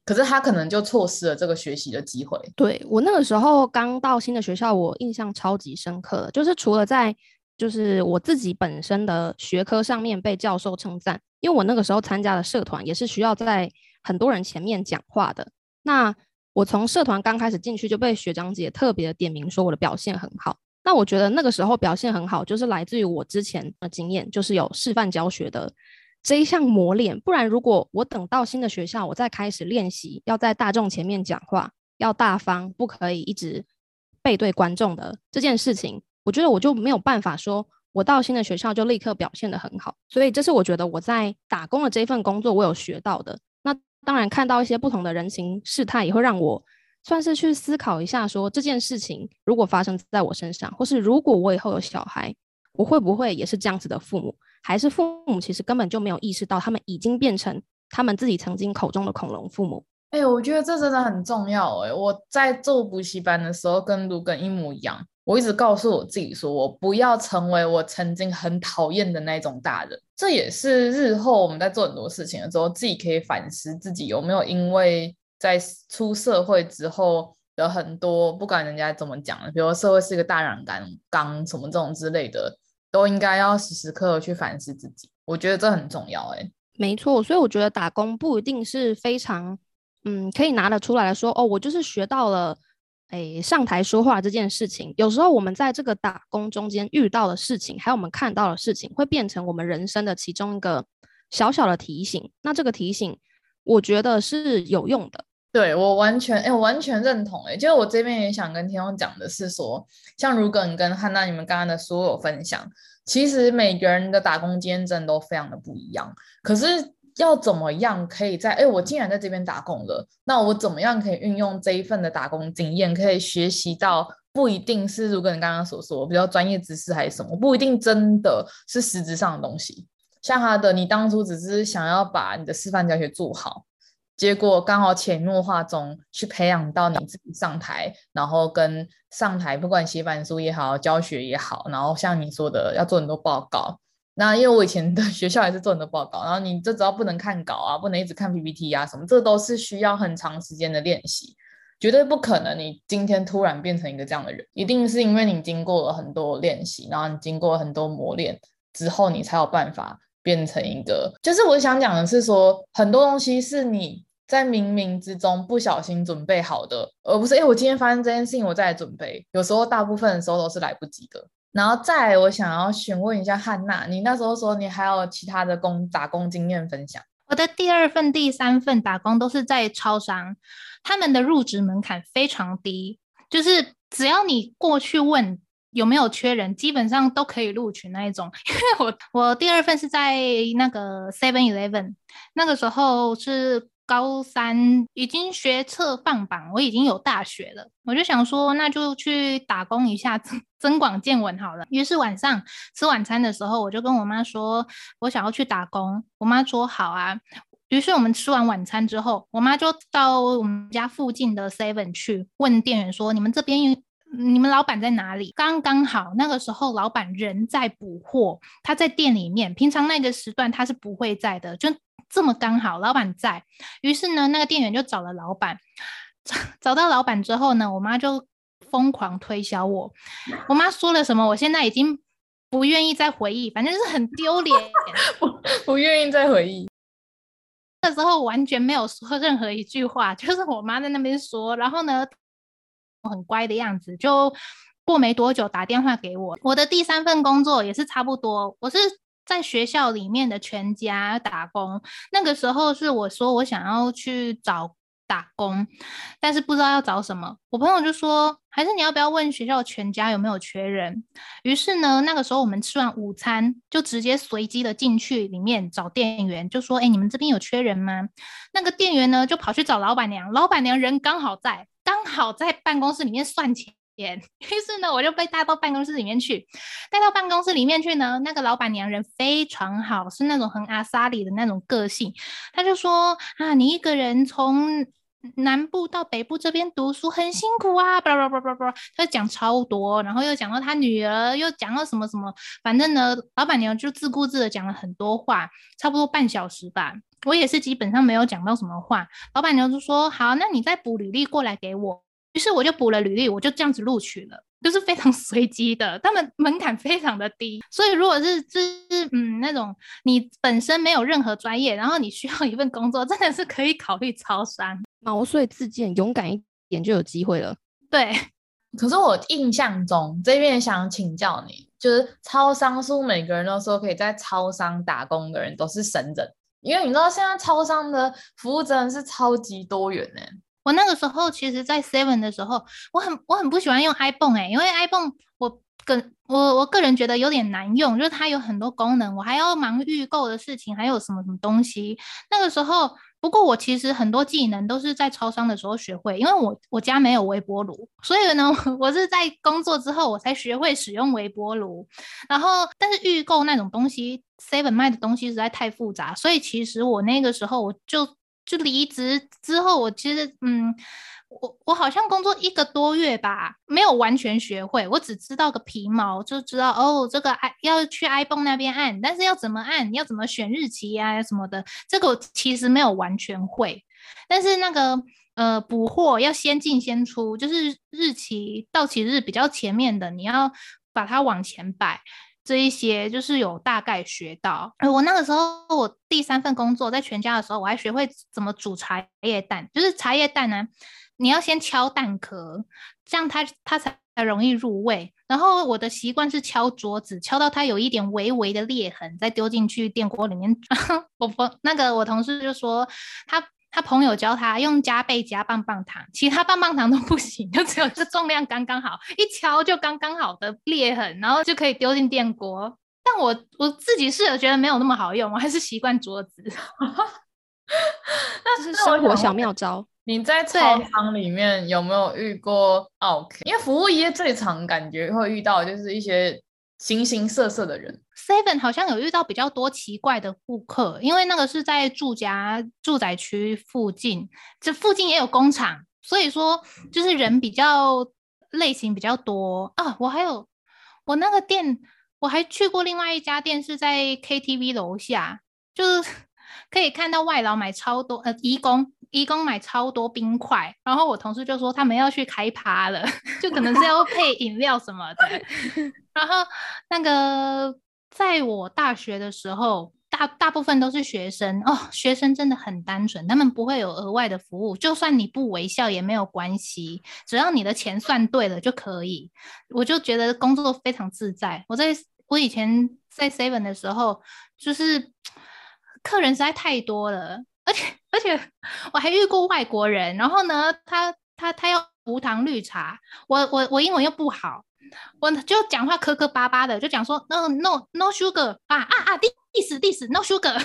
可是他可能就错失了这个学习的机会。对，我那个时候刚到新的学校，我印象超级深刻的，就是除了在就是我自己本身的学科上面被教授称赞，因为我那个时候参加的社团也是需要在很多人前面讲话的。那我从社团刚开始进去就被学长姐特别点名说我的表现很好。那我觉得那个时候表现很好，就是来自于我之前的经验，就是有示范教学的这一项磨练。不然，如果我等到新的学校，我再开始练习，要在大众前面讲话，要大方，不可以一直背对观众的这件事情，我觉得我就没有办法说，我到新的学校就立刻表现得很好。所以，这是我觉得我在打工的这份工作，我有学到的。那当然，看到一些不同的人情世态，也会让我。算是去思考一下说，这件事情如果发生在我身上，或是如果我以后有小孩，我会不会也是这样子的父母？还是父母其实根本就没有意识到，他们已经变成他们自己曾经口中的恐龙父母？哎、欸，我觉得这真的很重要、欸。哎，我在做补习班的时候，跟卢根一模一样。我一直告诉我自己说，我不要成为我曾经很讨厌的那种大人。这也是日后我们在做很多事情的时候，自己可以反思自己有没有因为。在出社会之后的很多，不管人家怎么讲，比如社会是一个大染缸，缸什么这种之类的，都应该要时时刻刻去反思自己。我觉得这很重要、欸。哎，没错，所以我觉得打工不一定是非常，嗯，可以拿得出来说，哦，我就是学到了，哎，上台说话这件事情。有时候我们在这个打工中间遇到的事情，还有我们看到的事情，会变成我们人生的其中一个小小的提醒。那这个提醒。我觉得是有用的，对，我完全，哎，我完全认同，哎，就是我这边也想跟听众讲的是说，像如果你跟汉娜你们刚刚的所有分享，其实每个人的打工经验真的都非常的不一样，可是要怎么样可以在，哎，我竟然在这边打工了，那我怎么样可以运用这一份的打工经验，可以学习到不一定是如果你刚刚所说比较专业知识还是什么，不一定真的是实质上的东西。像他的，你当初只是想要把你的示范教学做好，结果刚好潜移默化中去培养到你自己上台，然后跟上台，不管写板书也好，教学也好，然后像你说的要做很多报告。那因为我以前的 [laughs] 学校也是做很多报告，然后你这只要不能看稿啊，不能一直看 PPT 啊什么，这都是需要很长时间的练习，绝对不可能你今天突然变成一个这样的人，一定是因为你经过了很多练习，然后你经过很多磨练之后，你才有办法。变成一个，就是我想讲的是说，很多东西是你在冥冥之中不小心准备好的，而不是哎，我今天发生这件事情，我再来准备。有时候大部分的时候都是来不及的。然后再来，我想要询问一下汉娜，你那时候说你还有其他的工打工经验分享？我的第二份、第三份打工都是在超商，他们的入职门槛非常低，就是只要你过去问。有没有缺人，基本上都可以录取那一种。因为我我第二份是在那个 Seven Eleven，那个时候是高三，已经学测放榜，我已经有大学了，我就想说那就去打工一下，增广见闻好了。于是晚上吃晚餐的时候，我就跟我妈说，我想要去打工。我妈说好啊。于是我们吃完晚餐之后，我妈就到我们家附近的 Seven 去问店员说：“你们这边，你们老板在哪里？”刚刚好那个时候，老板人在补货，他在店里面。平常那个时段他是不会在的，就这么刚好老板在。于是呢，那个店员就找了老板，找找到老板之后呢，我妈就疯狂推销我。我妈说了什么？我现在已经不愿意再回忆，反正就是很丢脸，[laughs] 不不愿意再回忆。那时候完全没有说任何一句话，就是我妈在那边说，然后呢，我很乖的样子，就过没多久打电话给我。我的第三份工作也是差不多，我是在学校里面的全家打工。那个时候是我说我想要去找。打工，但是不知道要找什么。我朋友就说，还是你要不要问学校全家有没有缺人？于是呢，那个时候我们吃完午餐，就直接随机的进去里面找店员，就说：“哎，你们这边有缺人吗？”那个店员呢，就跑去找老板娘，老板娘人刚好在，刚好在办公室里面算钱。[laughs] 于是呢，我就被带到办公室里面去。带到办公室里面去呢，那个老板娘人非常好，是那种很阿莎里的那种个性。他就说：“啊，你一个人从南部到北部这边读书很辛苦啊！”巴拉巴拉巴拉巴拉，他讲超多，然后又讲到他女儿，又讲到什么什么。反正呢，老板娘就自顾自的讲了很多话，差不多半小时吧。我也是基本上没有讲到什么话。老板娘就说：“好，那你再补履历过来给我。”于是我就补了履历，我就这样子录取了，就是非常 [laughs] 随机的，他们门槛非常的低，所以如果是就是嗯那种你本身没有任何专业，然后你需要一份工作，真的是可以考虑超商，毛遂自荐，勇敢一点就有机会了。对，[laughs] 可是我印象中这边想请教你，就是超商是不是每个人都说可以在超商打工的人都是神人？因为你知道现在超商的服务真的是超级多元呢。我那个时候其实，在 Seven 的时候，我很我很不喜欢用 iPhone 哎、因为 iPhone 我个我我个人觉得有点难用，就是它有很多功能，我还要忙预购的事情，还有什么什么东西。那个时候，不过我其实很多技能都是在超商的时候学会，因为我我家没有微波炉，所以呢，[laughs] 我是在工作之后我才学会使用微波炉。然后，但是预购那种东西，Seven 卖的东西实在太复杂，所以其实我那个时候我就。就离职之后，我其实嗯，我我好像工作一个多月吧，没有完全学会，我只知道个皮毛，就知道哦，这个 i 要去 iPhone 那边按，但是要怎么按，要怎么选日期呀、什么的，这个我其实没有完全会。但是那个呃补货要先进先出，就是日期到期日比较前面的，你要把它往前摆。这一些就是有大概学到。我那个时候，我第三份工作在全家的时候，我还学会怎么煮茶叶蛋。就是茶叶蛋呢，你要先敲蛋壳，这样它它才容易入味。然后我的习惯是敲桌子，敲到它有一点微微的裂痕，再丢进去电锅里面。[laughs] 我朋那个我同事就说他。他朋友教他用加倍加棒棒糖，其他棒棒糖都不行，就只有这重量刚刚好，一敲就刚刚好的裂痕，然后就可以丢进电锅。但我我自己试了，觉得没有那么好用，我还是习惯桌子。[laughs] 那是生活小妙招。你在操场里面有没有遇过 OK？因为服务业最常感觉会遇到就是一些。形形色色的人，Seven 好像有遇到比较多奇怪的顾客，因为那个是在住家住宅区附近，这附近也有工厂，所以说就是人比较类型比较多啊。我还有我那个店，我还去过另外一家店，是在 KTV 楼下，就是 [laughs] 可以看到外劳买超多呃，义工移工买超多冰块，然后我同事就说他们要去开趴了，[laughs] 就可能是要配饮料什么的。[laughs] 然后那个，在我大学的时候，大大部分都是学生哦。学生真的很单纯，他们不会有额外的服务，就算你不微笑也没有关系，只要你的钱算对了就可以。我就觉得工作非常自在。我在我以前在 Seven 的时候，就是客人实在太多了，而且而且我还遇过外国人，然后呢，他他他要无糖绿茶，我我我英文又不好，我就讲话磕磕巴巴的，就讲说 no no no sugar 啊啊啊，this this no sugar，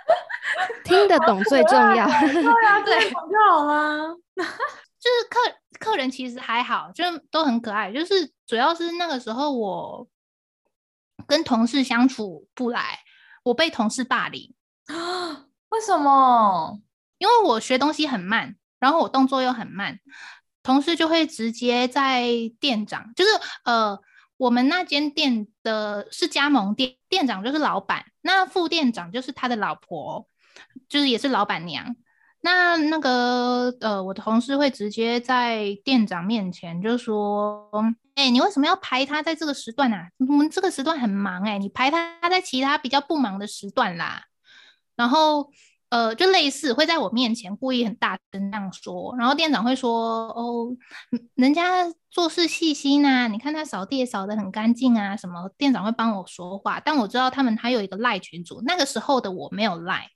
[laughs] 听得懂最重要，对啊，对，[laughs] 就好啦。[laughs] 就是客客人其实还好，就都很可爱，就是主要是那个时候我跟同事相处不来，我被同事霸凌啊？为什么？因为我学东西很慢，然后我动作又很慢，同事就会直接在店长，就是呃，我们那间店的是加盟店，店长就是老板，那副店长就是他的老婆，就是也是老板娘。那那个呃，我的同事会直接在店长面前就说：“哎、欸，你为什么要排他在这个时段啊？我们这个时段很忙哎、你排他在其他比较不忙的时段啦。”然后呃，就类似会在我面前故意很大声那样说，然后店长会说：“哦，人家做事细心啊，你看他扫地也扫得很干净啊，什么？”店长会帮我说话，但我知道他们还有一个赖群主，那个时候的我没有赖。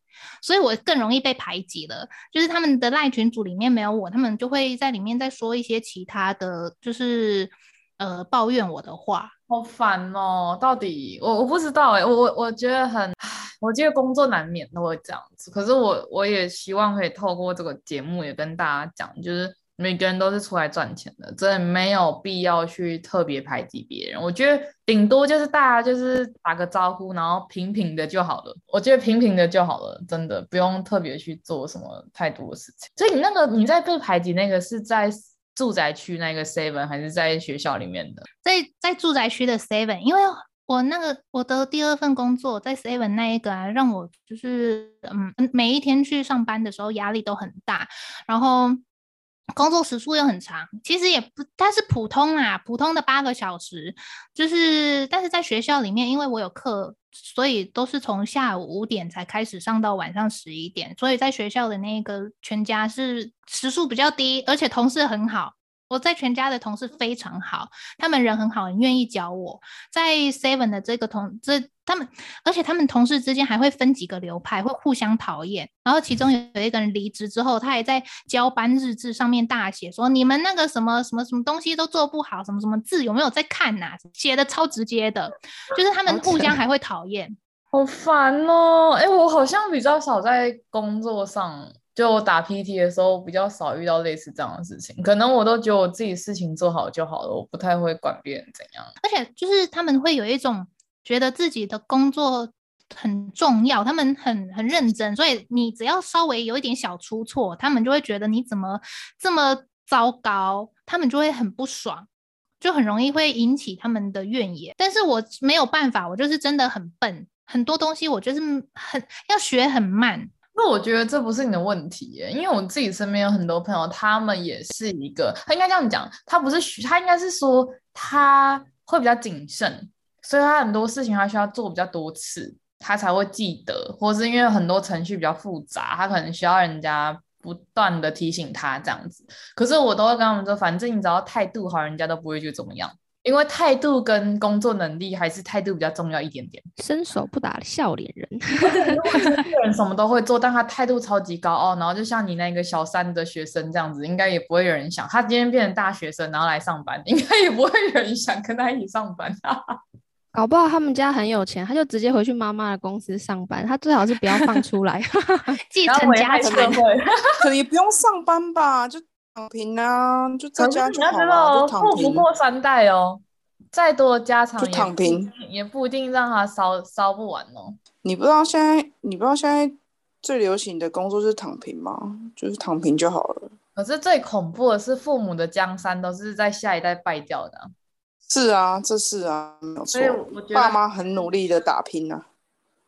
所以我更容易被排挤了，就是他们的赖群组里面没有我，他们就会在里面再说一些其他的就是呃抱怨我的话，好烦哦！到底我我不知道哎、我我我觉得很，我觉得工作难免都会这样子，可是我我也希望可以透过这个节目也跟大家讲，就是。每个人都是出来赚钱的，真的没有必要去特别排挤别人。我觉得顶多就是大家就是打个招呼，然后平平的就好了。我觉得平平的就好了，真的不用特别去做什么太多的事情。所以你那个你在被排挤那个是在住宅区那个 seven 还是在学校里面的？在在住宅区的 seven，因为我那个我的第二份工作在 seven 那一个啊，让我就是嗯每一天去上班的时候压力都很大，然后。工作时数又很长，其实也不，它是普通啊，普通的八个小时，就是，但是在学校里面，因为我有课，所以都是从下午五点才开始上到晚上十一点，所以在学校的那个全家是时速比较低，而且同事很好。我在全家的同事非常好，他们人很好，很愿意教我。在 Seven 的这个同这他们，而且他们同事之间还会分几个流派，会互相讨厌。然后其中有有一个人离职之后，他还在交班日志上面大写说：“你们那个什么什么什么东西都做不好，什么什么字有没有在看呐、啊？”写的超直接的，就是他们互相还会讨厌，好烦哦！哎、欸，我好像比较少在工作上。就我打 PT 的时候比较少遇到类似这样的事情，可能我都觉得我自己事情做好就好了，我不太会管别人怎样。而且就是他们会有一种觉得自己的工作很重要，他们很很认真，所以你只要稍微有一点小出错，他们就会觉得你怎么这么糟糕，他们就会很不爽，就很容易会引起他们的怨言。但是我没有办法，我就是真的很笨，很多东西我就是很要学很慢。那我觉得这不是你的问题耶，因为我自己身边有很多朋友，他们也是一个，他应该这样讲，他不是他应该是说他会比较谨慎，所以他很多事情他需要做比较多次，他才会记得，或是因为很多程序比较复杂，他可能需要人家不断的提醒他这样子。可是我都会跟他们说，反正你只要态度好，人家都不会觉得怎么样。因为态度跟工作能力还是态度比较重要一点点。伸手不打笑脸人，[laughs] 这个人什么都会做，但他态度超级高傲，然后就像你那个小三的学生这样子，应该也不会有人想他今天变成大学生然后来上班，应该也不会有人想跟他一起上班。搞不好他们家很有钱，他就直接回去妈妈的公司上班，他最好是不要放出来，[laughs] 继承家产。[laughs] 可也不用上班吧？就。躺平啊，就在家就好了，就富不过三代哦，再多的家产就躺平，也不一定让他烧烧不完哦。你不知道现在，你不知道现在最流行的工作是躺平吗？就是躺平就好了。可是最恐怖的是，父母的江山都是在下一代败掉的。是啊，这是啊，没有错。所以我觉得爸妈很努力的打拼啊，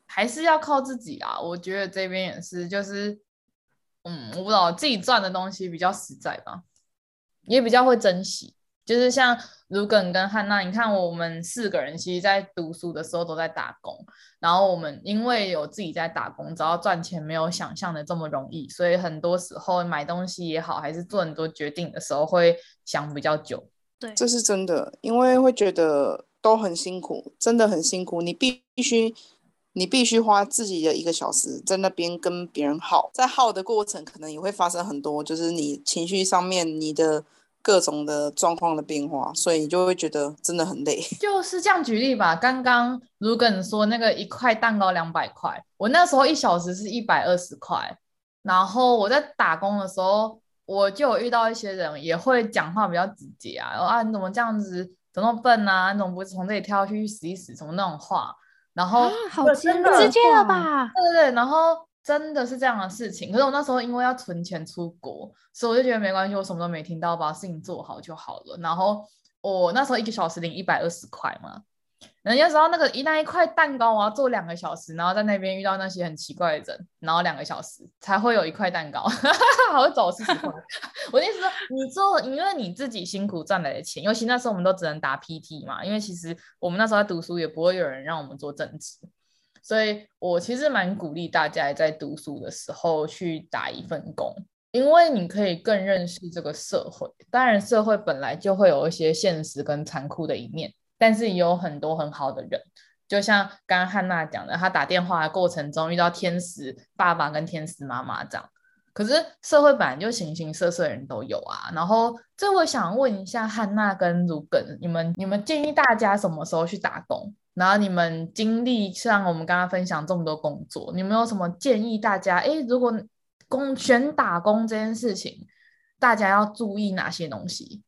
还是要靠自己啊。我觉得这边也是，就是。嗯，我不知道自己赚的东西比较实在吧，也比较会珍惜。就是像如梗跟汉娜，你看我们四个人，其实在读书的时候都在打工，然后我们因为有自己在打工，只要赚钱没有想象的这么容易，所以很多时候买东西也好，还是做很多决定的时候会想比较久。对，这是真的，因为会觉得都很辛苦，真的很辛苦，你必须。你必须花自己的一个小时在那边跟别人耗，在耗的过程可能也会发生很多，就是你情绪上面你的各种的状况的变化，所以你就会觉得真的很累。[laughs] 就是这样举例吧，刚刚如果你说那个一块蛋糕两百块，我那时候一小时是一百二十块，然后我在打工的时候，我就有遇到一些人也会讲话比较直接啊，啊你怎么这样子，怎么笨啊，你怎么不从这里跳下去死一死，什么那种话。然后、啊、好直接了吧？对对对，然后真的是这样的事情。可是我那时候因为要存钱出国，所以我就觉得没关系，我什么都没听到，把事情做好就好了。然后我那时候一个小时领一百二十块嘛。人家知道那个一那一块蛋糕，我要做两个小时，然后在那边遇到那些很奇怪的人，然后两个小时才会有一块蛋糕，还会走四十块。[laughs] 我的意思说，你做，因为你自己辛苦赚来的钱，尤其那时候我们都只能打 PT 嘛，因为其实我们那时候在读书，也不会有人让我们做正职，所以我其实蛮鼓励大家在读书的时候去打一份工，因为你可以更认识这个社会。当然，社会本来就会有一些现实跟残酷的一面。但是也有很多很好的人，就像刚刚汉娜讲的，她打电话的过程中遇到天使爸爸跟天使妈妈这样。可是社会本来就形形色色人都有啊。然后这我想问一下汉娜跟如根，你们你们建议大家什么时候去打工？然后你们经历像我们刚刚分享这么多工作，你们有什么建议大家？哎，如果工选打工这件事情，大家要注意哪些东西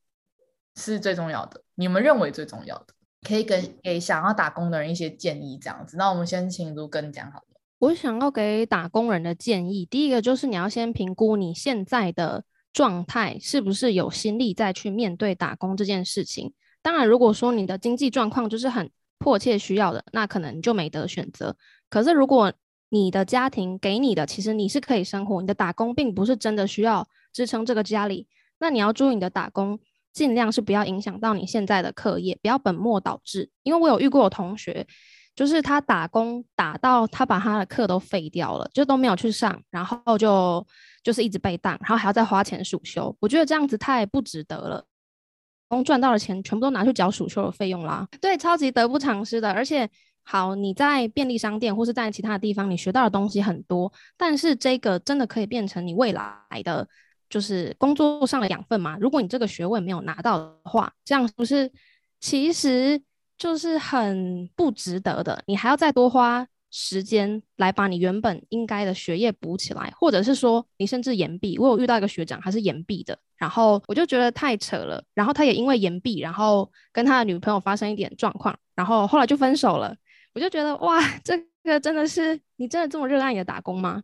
是最重要的？你们认为最重要的？可以给给想要打工的人一些建议，这样子。那我们先请如根讲好了。我想要给打工人的建议，第一个就是你要先评估你现在的状态是不是有心力再去面对打工这件事情。当然，如果说你的经济状况就是很迫切需要的，那可能你就没得选择。可是如果你的家庭给你的，其实你是可以生活，你的打工并不是真的需要支撑这个家里，那你要注意你的打工。尽量是不要影响到你现在的课业，不要本末倒置。因为我有遇过有同学，就是他打工打到他把他的课都废掉了，就都没有去上，然后就就是一直被当，然后还要再花钱暑修。我觉得这样子太不值得了。工赚到的钱全部都拿去缴暑修的费用啦，对，超级得不偿失的。而且，好，你在便利商店或是在其他的地方，你学到的东西很多，但是这个真的可以变成你未来的。就是工作上的养分嘛。如果你这个学位没有拿到的话，这样不是其实就是很不值得的。你还要再多花时间来把你原本应该的学业补起来，或者是说你甚至延毕。我有遇到一个学长，他是延毕的，然后我就觉得太扯了。然后他也因为延毕，然后跟他的女朋友发生一点状况，然后后来就分手了。我就觉得哇，这个真的是你真的这么热爱你的打工吗？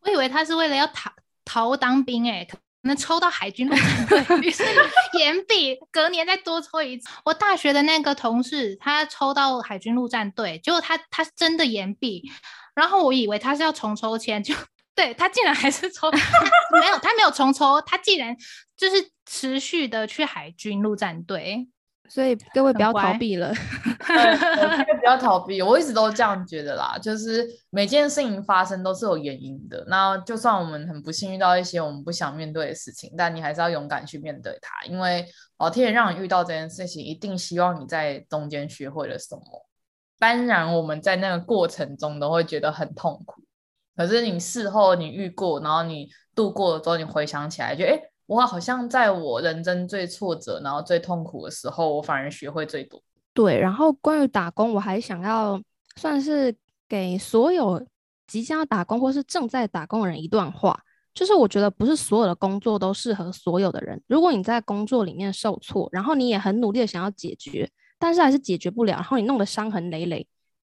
我以为他是为了要逃。逃当兵哎、欸，可能抽到海军陆战队，于是 [laughs] 延毕，隔年再多抽一次。我大学的那个同事，他抽到海军陆战队，结果他他真的延毕，然后我以为他是要重抽签，就 [laughs] 对他竟然还是抽，[laughs] 没有他没有重抽，他竟然就是持续的去海军陆战队。所以各位不要逃避了，[laughs] 对，不要逃避。我一直都这样觉得啦，就是每件事情发生都是有原因的。那就算我们很不幸遇到一些我们不想面对的事情，但你还是要勇敢去面对它，因为老天爷让你遇到这件事情，一定希望你在中间学会了什么。当然，我们在那个过程中都会觉得很痛苦，可是你事后你遇过，然后你度过了之后，你回想起来就，就诶。我好像在我人生最挫折，然后最痛苦的时候，我反而学会最多。对，然后关于打工，我还想要算是给所有即将要打工或是正在打工的人一段话，就是我觉得不是所有的工作都适合所有的人。如果你在工作里面受挫，然后你也很努力的想要解决，但是还是解决不了，然后你弄得伤痕累累，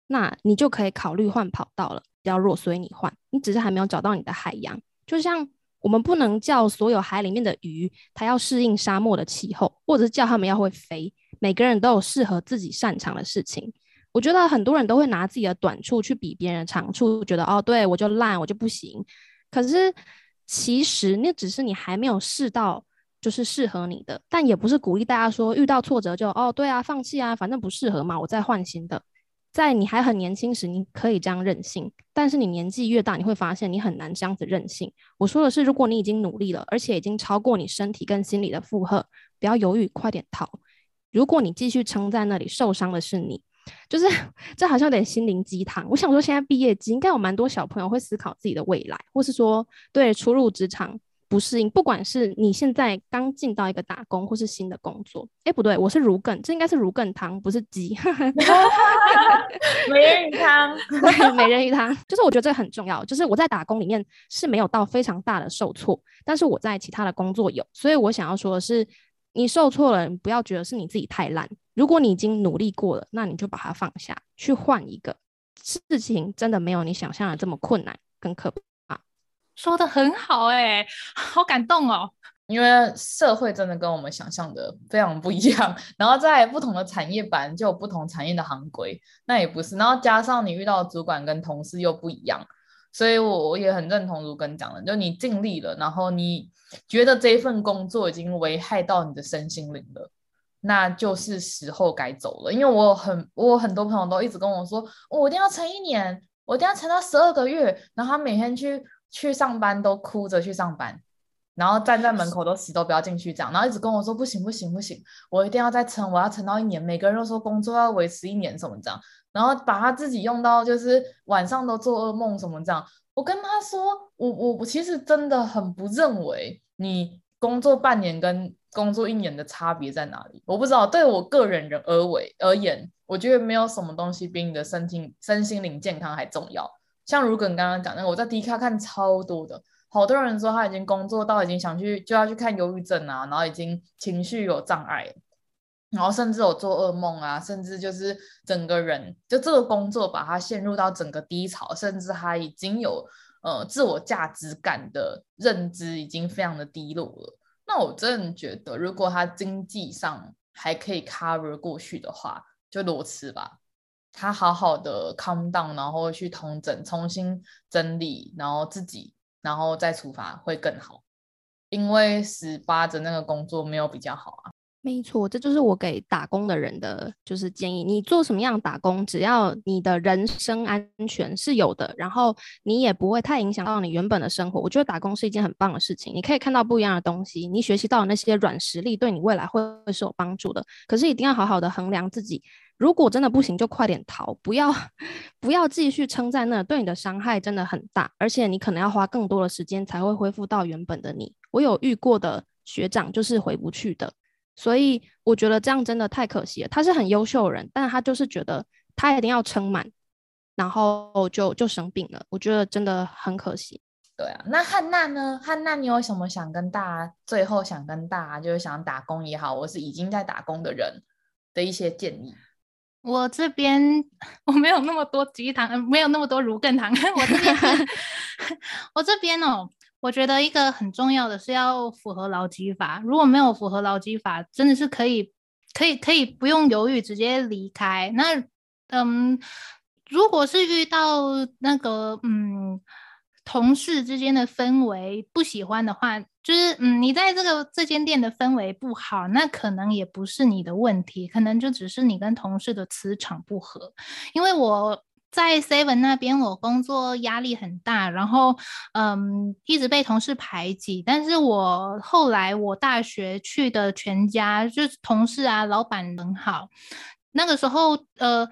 那你就可以考虑换跑道了。比较弱，所以你换，你只是还没有找到你的海洋，就像。我们不能叫所有海里面的鱼，它要适应沙漠的气候，或者是叫它们要会飞。每个人都有适合自己擅长的事情。我觉得很多人都会拿自己的短处去比别人的长处，觉得哦，对我就烂，我就不行。可是其实那只是你还没有试到，就是适合你的。但也不是鼓励大家说遇到挫折就哦，对啊，放弃啊，反正不适合嘛，我再换新的。在你还很年轻时，你可以这样任性，但是你年纪越大，你会发现你很难这样子任性。我说的是，如果你已经努力了，而且已经超过你身体跟心理的负荷，不要犹豫，快点逃。如果你继续撑在那里，受伤的是你。就是 [laughs] 这好像有点心灵鸡汤。我想说，现在毕业季应该有蛮多小朋友会思考自己的未来，或是说对初入职场。不适应，不管是你现在刚进到一个打工，或是新的工作，哎，不对，我是如艮，这应该是如艮汤，不是鸡。[laughs] 美人鱼汤，[laughs] 美人鱼汤，就是我觉得这个很重要。就是我在打工里面是没有到非常大的受挫，但是我在其他的工作有，所以我想要说的是，你受挫了，你不要觉得是你自己太烂。如果你已经努力过了，那你就把它放下，去换一个事情，真的没有你想象的这么困难跟可怕。说得很好哎、[laughs] 好感动哦！因为社会真的跟我们想象的非常不一样，[laughs] 然后在不同的产业板就有不同产业的行规，那也不是，然后加上你遇到主管跟同事又不一样，所以我我也很认同如根讲的，就你尽力了，然后你觉得这一份工作已经危害到你的身心灵了，那就是时候该走了。因为我很我很多朋友都一直跟我说，我一定要撑一年，我一定要撑到十二个月，然后他每天去。去上班都哭着去上班，然后站在门口都死都不要进去这样，然后一直跟我说不行不行不行，我一定要再撑，我要撑到一年。每个人都说工作要维持一年什么这样，然后把他自己用到就是晚上都做噩梦什么这样。我跟他说，我我我其实真的很不认为你工作半年跟工作一年的差别在哪里。我不知道，对我个人人而为而言，我觉得没有什么东西比你的身心身心灵健康还重要。像儒艮刚刚讲那个，我在 Dcard 看超多的，好多人说他已经工作到已经想去就要去看忧郁症啊，然后已经情绪有障碍，然后甚至有做噩梦啊，甚至就是整个人就这个工作把他陷入到整个低潮，甚至他已经有呃自我价值感的认知已经非常的低落了。那我真的觉得，如果他经济上还可以 cover 过去的话，就裸辞吧。他好好的 calm down，然后去通整、重新整理，然后自己，然后再出发会更好。因为十八的那个工作没有比较好啊。没错，这就是我给打工的人的就是建议。你做什么样打工，只要你的人身安全是有的，然后你也不会太影响到你原本的生活，我觉得打工是一件很棒的事情。你可以看到不一样的东西，你学习到的那些软实力，对你未来会是有帮助的。可是一定要好好的衡量自己。如果真的不行，就快点逃，不要 [laughs] 不要继续撑在那，对你的伤害真的很大，而且你可能要花更多的时间才会恢复到原本的你。我有遇过的学长就是回不去的，所以我觉得这样真的太可惜了。他是很优秀的人，但他就是觉得他一定要撑满，然后就就生病了。我觉得真的很可惜。对啊，那汉娜呢？汉娜，你有什么想跟大家最后想跟大家就是想打工也好，我是已经在打工的人的一些建议？我这边 [laughs] 我没有那么多鸡汤，没有那么多儒艮汤。[laughs] 我这边，[laughs] 我这边哦，我觉得一个很重要的是要符合劳基法。如果没有符合劳基法，真的是可以，可以，可以不用犹豫直接离开。那，嗯，如果是遇到那个，嗯。同事之间的氛围不喜欢的话，就是嗯，你在这个这间店的氛围不好，那可能也不是你的问题，可能就只是你跟同事的磁场不合。因为我在 Seven 那边，我工作压力很大，然后嗯，一直被同事排挤。但是我后来我大学去的全家，就是同事啊，老板很好。那个时候，呃，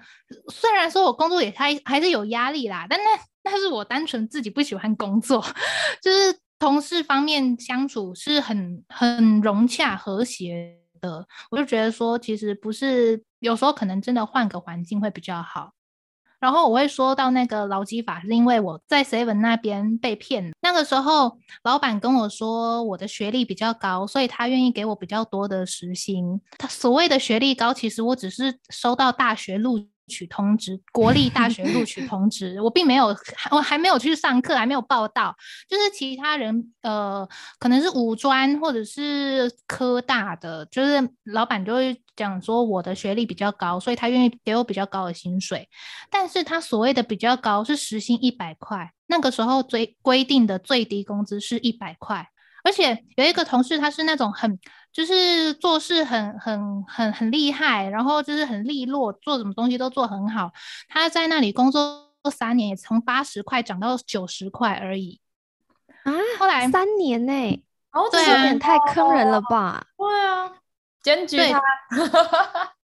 虽然说我工作也还还是有压力啦，但那。但是我单纯自己不喜欢工作，[laughs] 就是同事方面相处是很很融洽和谐的，我就觉得说，其实不是，有时候可能真的换个环境会比较好。然后我会说到那个劳基法，是因为我在 Seven 那边被骗，那个时候老板跟我说我的学历比较高，所以他愿意给我比较多的时薪。他所谓的学历高，其实我只是收到大学录取通知，国立大学录取 [laughs] 通知，我并没有，我还没有去上课，还没有报到。就是其他人，呃，可能是五专或者是科大的，就是老板就会讲说我的学历比较高，所以他愿意给我比较高的薪水。但是他所谓的比较高是时薪一百块，那个时候最规定的最低工资是一百块，而且有一个同事他是那种很。就是做事很很很很厉害，然后就是很利落，做什么东西都做很好。他在那里工作三年，也从八十块涨到九十块而已啊！后来三年呢、欸，哦，这有点太坑人了吧？对啊，检举他。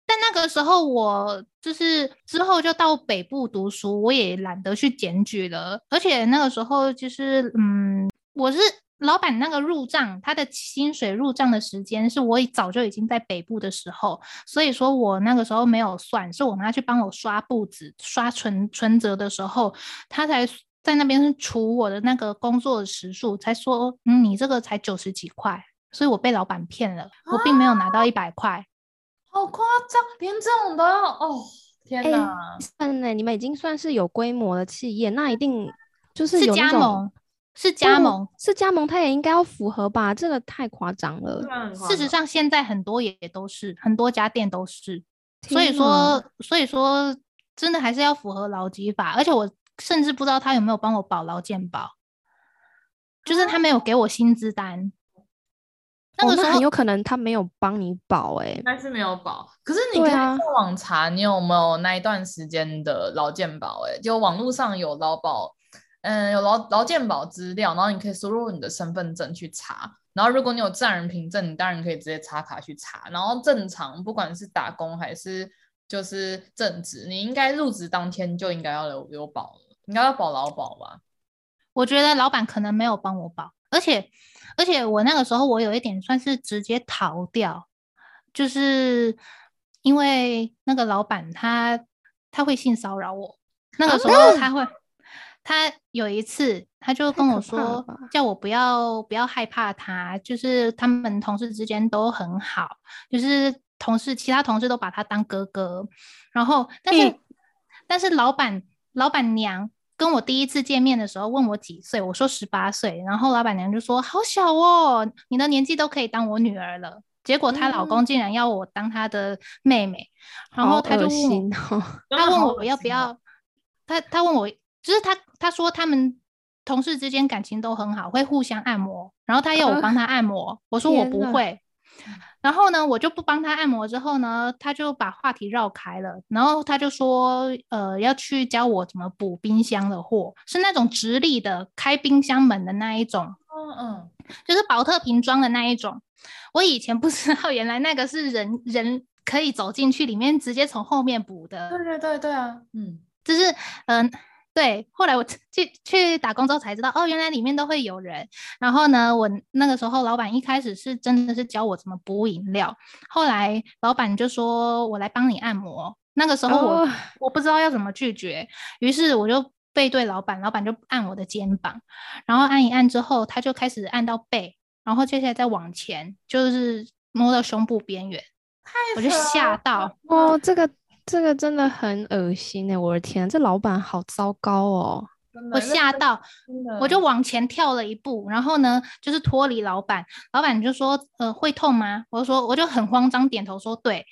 但那个时候我就是之后就到北部读书，我也懒得去检举了。而且那个时候就是，嗯，我是老板那个入账，他的薪水入账的时间是我早就已经在北部的时候，所以说我那个时候没有算，是我妈去帮我刷簿子、刷存存折的时候，他才在那边除我的那个工作的时数，才说，嗯，你这个才九十几块，所以我被老板骗了，我并没有拿到一百块。好夸张，连这种都要哦！天哪，算呢，你们已经算是有规模的企业，那一定就是有加盟，是加盟，是加盟，他也应该要符合吧？这个太夸张了。事实上，现在很多也都是，很多家店都是。所以说，所以说，真的还是要符合劳基法。而且我甚至不知道他有没有帮我保劳健保，就是他没有给我薪资单。那个时候、哦、很有可能他没有帮你保哎、欸，但是没有保。可是你可以上网查，你有没有那一段时间的劳健保？哎，就网络上有劳保，嗯，有劳劳健保资料，然后你可以输入你的身份证去查。然后如果你有证人凭证，你当然可以直接插卡去查。然后正常，不管是打工还是就是正职，你应该入职当天就应该要有有保了，应该要保劳保吧？我觉得老板可能没有帮我保，而且。而且我那个时候我有一点算是直接逃掉，就是因为那个老板他他会性骚扰我，那个时候他会，他有一次他就跟我说，叫我不要不要害怕他，就是他们同事之间都很好，就是同事其他同事都把他当哥哥，然后但是、欸、但是老板老板娘。跟我第一次见面的时候问我几岁，我说十八岁，然后老板娘就说好小哦，你的年纪都可以当我女儿了。结果她老公竟然要我当她的妹妹，嗯、然后他就问，哦、他问我要不要，他他问我，就是他他说他们同事之间感情都很好，会互相按摩，然后他要我帮他按摩，呃、我说我不会。然后呢，我就不帮他按摩。之后呢，他就把话题绕开了。然后他就说，呃，要去教我怎么补冰箱的货，是那种直立的开冰箱门的那一种。嗯嗯，就是薄特瓶装的那一种。我以前不知道，原来那个是人人可以走进去里面，直接从后面补的。对对对对啊，嗯，就是嗯。呃对，后来我去去打工之后才知道，哦，原来里面都会有人。然后呢，我那个时候老板一开始是真的是教我怎么补饮料，后来老板就说我来帮你按摩。那个时候我、oh. 我不知道要怎么拒绝，于是我就背对老板，老板就按我的肩膀，然后按一按之后，他就开始按到背，然后接下来再往前，就是摸到胸部边缘，我就吓到哦，oh, 这个。这个真的很恶心哎！我的天，这老板好糟糕哦！我吓到，我就往前跳了一步，然后呢，就是脱离老板。老板就说：“呃，会痛吗？”我就说，我就很慌张，点头说：“对。”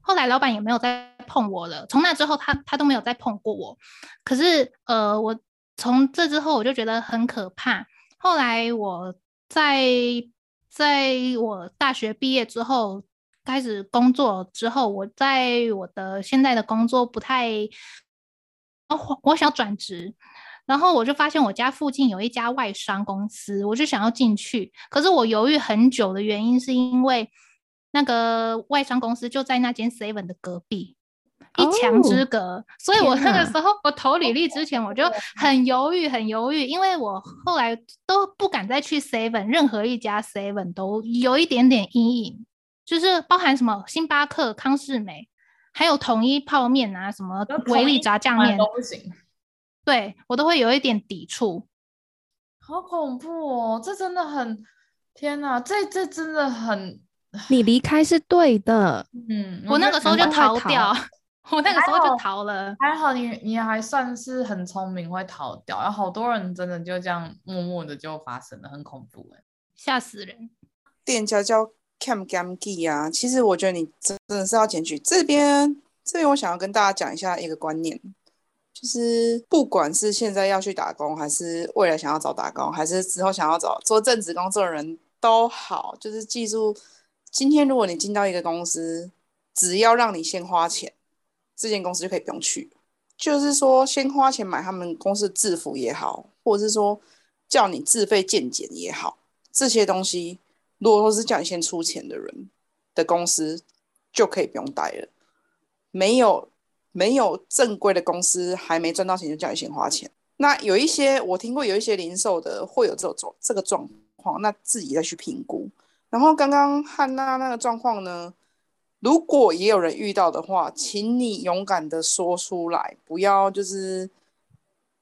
后来老板也没有再碰我了。从那之后他，他他都没有再碰过我。可是，呃，我从这之后我就觉得很可怕。后来我在在我大学毕业之后。开始工作之后，我在我的现在的工作不太，哦，我想转职，然后我就发现我家附近有一家外商公司，我就想要进去。可是我犹豫很久的原因，是因为那个外商公司就在那间 Seven 的隔壁，一墙之隔。哦，所以我那个时候我投履历之前，我就很犹豫，很犹豫，因为我后来都不敢再去 Seven，任何一家 Seven 都有一点点阴影。就是包含什么星巴克、康士美，还有统一泡面啊，什么维力炸酱面都不行。对，我都会有一点抵触。好恐怖哦！这真的很，天哪，这这真的很。你离开是对的。嗯，我那个时候就逃掉，[laughs] 我那个时候就逃了。还好，还好你你还算是很聪明，会逃掉。有好多人真的就这样默默的就发生了，很恐怖哎，吓死人。店家叫。Cam cam key 啊，其实我觉得你真的是要检举这边。这边我想要跟大家讲一下一个观念，就是不管是现在要去打工，还是未来想要找打工，还是之后想要找做正职工作的人都好，就是记住，今天如果你进到一个公司，只要让你先花钱，这间公司就可以不用去。就是说，先花钱买他们公司制服也好，或者是说叫你自费健检也好，这些东西。如果说是叫你先出钱的人的公司，就可以不用待了。没有没有正规的公司还没赚到钱就叫你先花钱。那有一些我听过，有一些零售的会有这种这个状况，那自己再去评估。然后刚刚汉娜那个状况呢，如果也有人遇到的话，请你勇敢的说出来，不要就是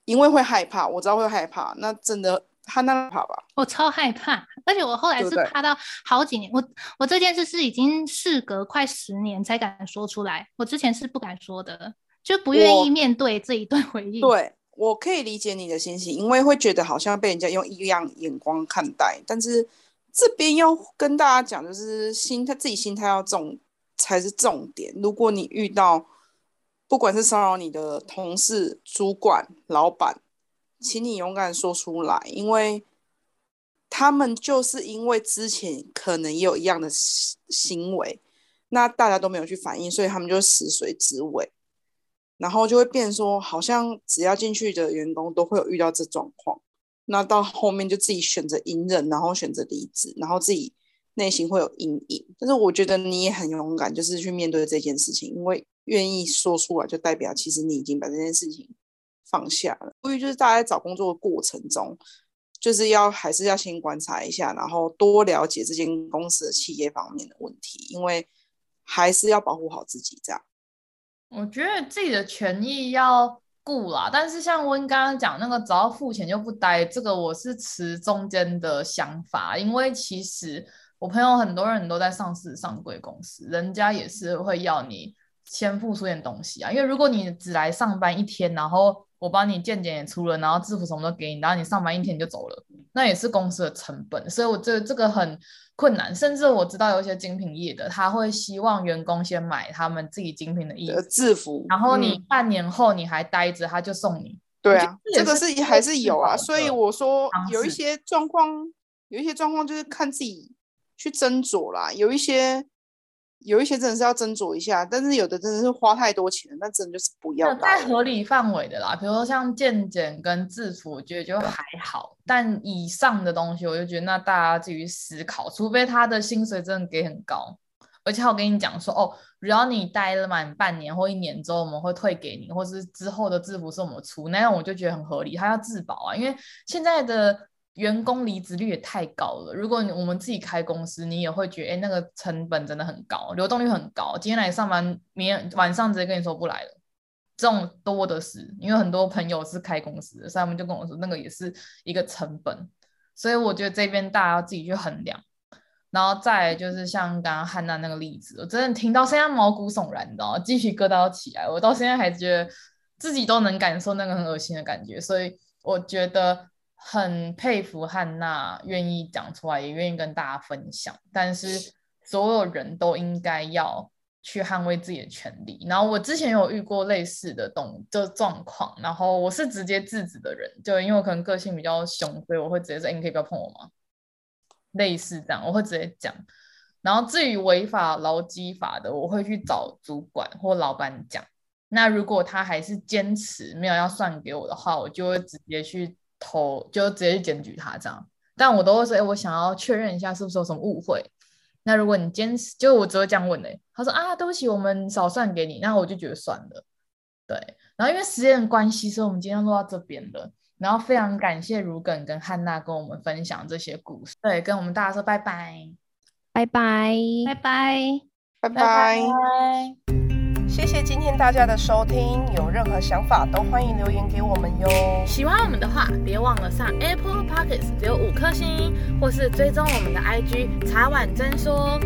因为会害怕，我知道会害怕，那真的汉娜怕吧？我超害怕，而且我后来是怕到好几年，对对，我我这件事是已经事隔快十年才敢说出来，我之前是不敢说的，就不愿意面对这一段回忆。对。我可以理解你的心情，因为会觉得好像被人家用异样眼光看待。但是这边要跟大家讲，就是心态，自己心态要重才是重点。如果你遇到不管是骚扰你的同事、主管、老板，请你勇敢说出来，因为他们就是因为之前可能也有一样的行为，那大家都没有去反应，所以他们就死水之尾。然后就会变说，好像只要进去的员工都会有遇到这状况，那到后面就自己选择隐忍，然后选择离职，然后自己内心会有阴影。但是我觉得你也很勇敢，就是去面对这件事情，因为愿意说出来，就代表其实你已经把这件事情放下了。所以就是大家找工作的过程中，就是要还是要先观察一下，然后多了解这间公司的企业方面的问题，因为还是要保护好自己，这样。我觉得自己的权益要顾啦，但是像温刚刚讲那个，只要付钱就不待，这个我是持中间的想法，因为其实我朋友很多人都在上市上柜公司，人家也是会要你先付出点东西啊，因为如果你只来上班一天，然后我帮你健检也出了，然后制服什么都给你，然后你上班一天你就走了，那也是公司的成本，所以我这这个很。困难，甚至我知道有一些精品业的，他会希望员工先买他们自己精品的衣服、制服，然后你半年后你还待着，他就送你。对啊，这个是还是有啊，所以我说有一些状况，有一些状况就是看自己去斟酌啦，有一些。有一些真的是要斟酌一下，但是有的真的是花太多钱，那真的就是不要。在合理范围的啦，比如说像健检跟制服，我觉得就还好。但以上的东西，我就觉得那大家自己思考，除非他的薪水真的给很高，而且我跟你讲说，哦，只要你待了满半年或一年之后，我们会退给你，或是之后的制服是我们出，那样我就觉得很合理。他要自保啊，因为现在的。员工离职率也太高了。如果我们自己开公司，你也会觉得，哎，那个成本真的很高，流动率很高。今天来上班，明天晚上直接跟你说不来了，这种多的是。因为很多朋友是开公司的，所以他们就跟我说，那个也是一个成本。所以我觉得这边大家要自己去衡量。然后再就是像刚刚汉娜那个例子，我真的听到现在毛骨悚然，你知道吗？鸡皮疙瘩都起来。我到现在还觉得自己都能感受那个很恶心的感觉。所以我觉得。很佩服汉娜愿意讲出来，也愿意跟大家分享。但是所有人都应该要去捍卫自己的权利。然后我之前有遇过类似的动就状况，然后我是直接制止的人，就因为我可能个性比较凶，所以我会直接说：“欸，你可以不要碰我吗？”类似这样，我会直接讲。然后至于违法劳基法的，我会去找主管或老板讲。那如果他还是坚持没有要算给我的话，我就会直接去。投就直接去检举他这样，但我都会说，哎，我想要确认一下是不是有什么误会。那如果你坚持，就我只会这样问嘞。他说啊，对不起，我们少算给你。那我就觉得算了。对，然后因为时间关系，所以我们今天录到这边了。然后非常感谢如梗跟汉娜跟我们分享这些故事。对，跟我们大家说拜拜，拜拜，拜拜，拜拜。谢谢今天大家的收听，有任何想法都欢迎留言给我们哟。喜欢我们的话，别忘了上 Apple Podcast 留五颗星，或是追踪我们的 IG 茶碗真说。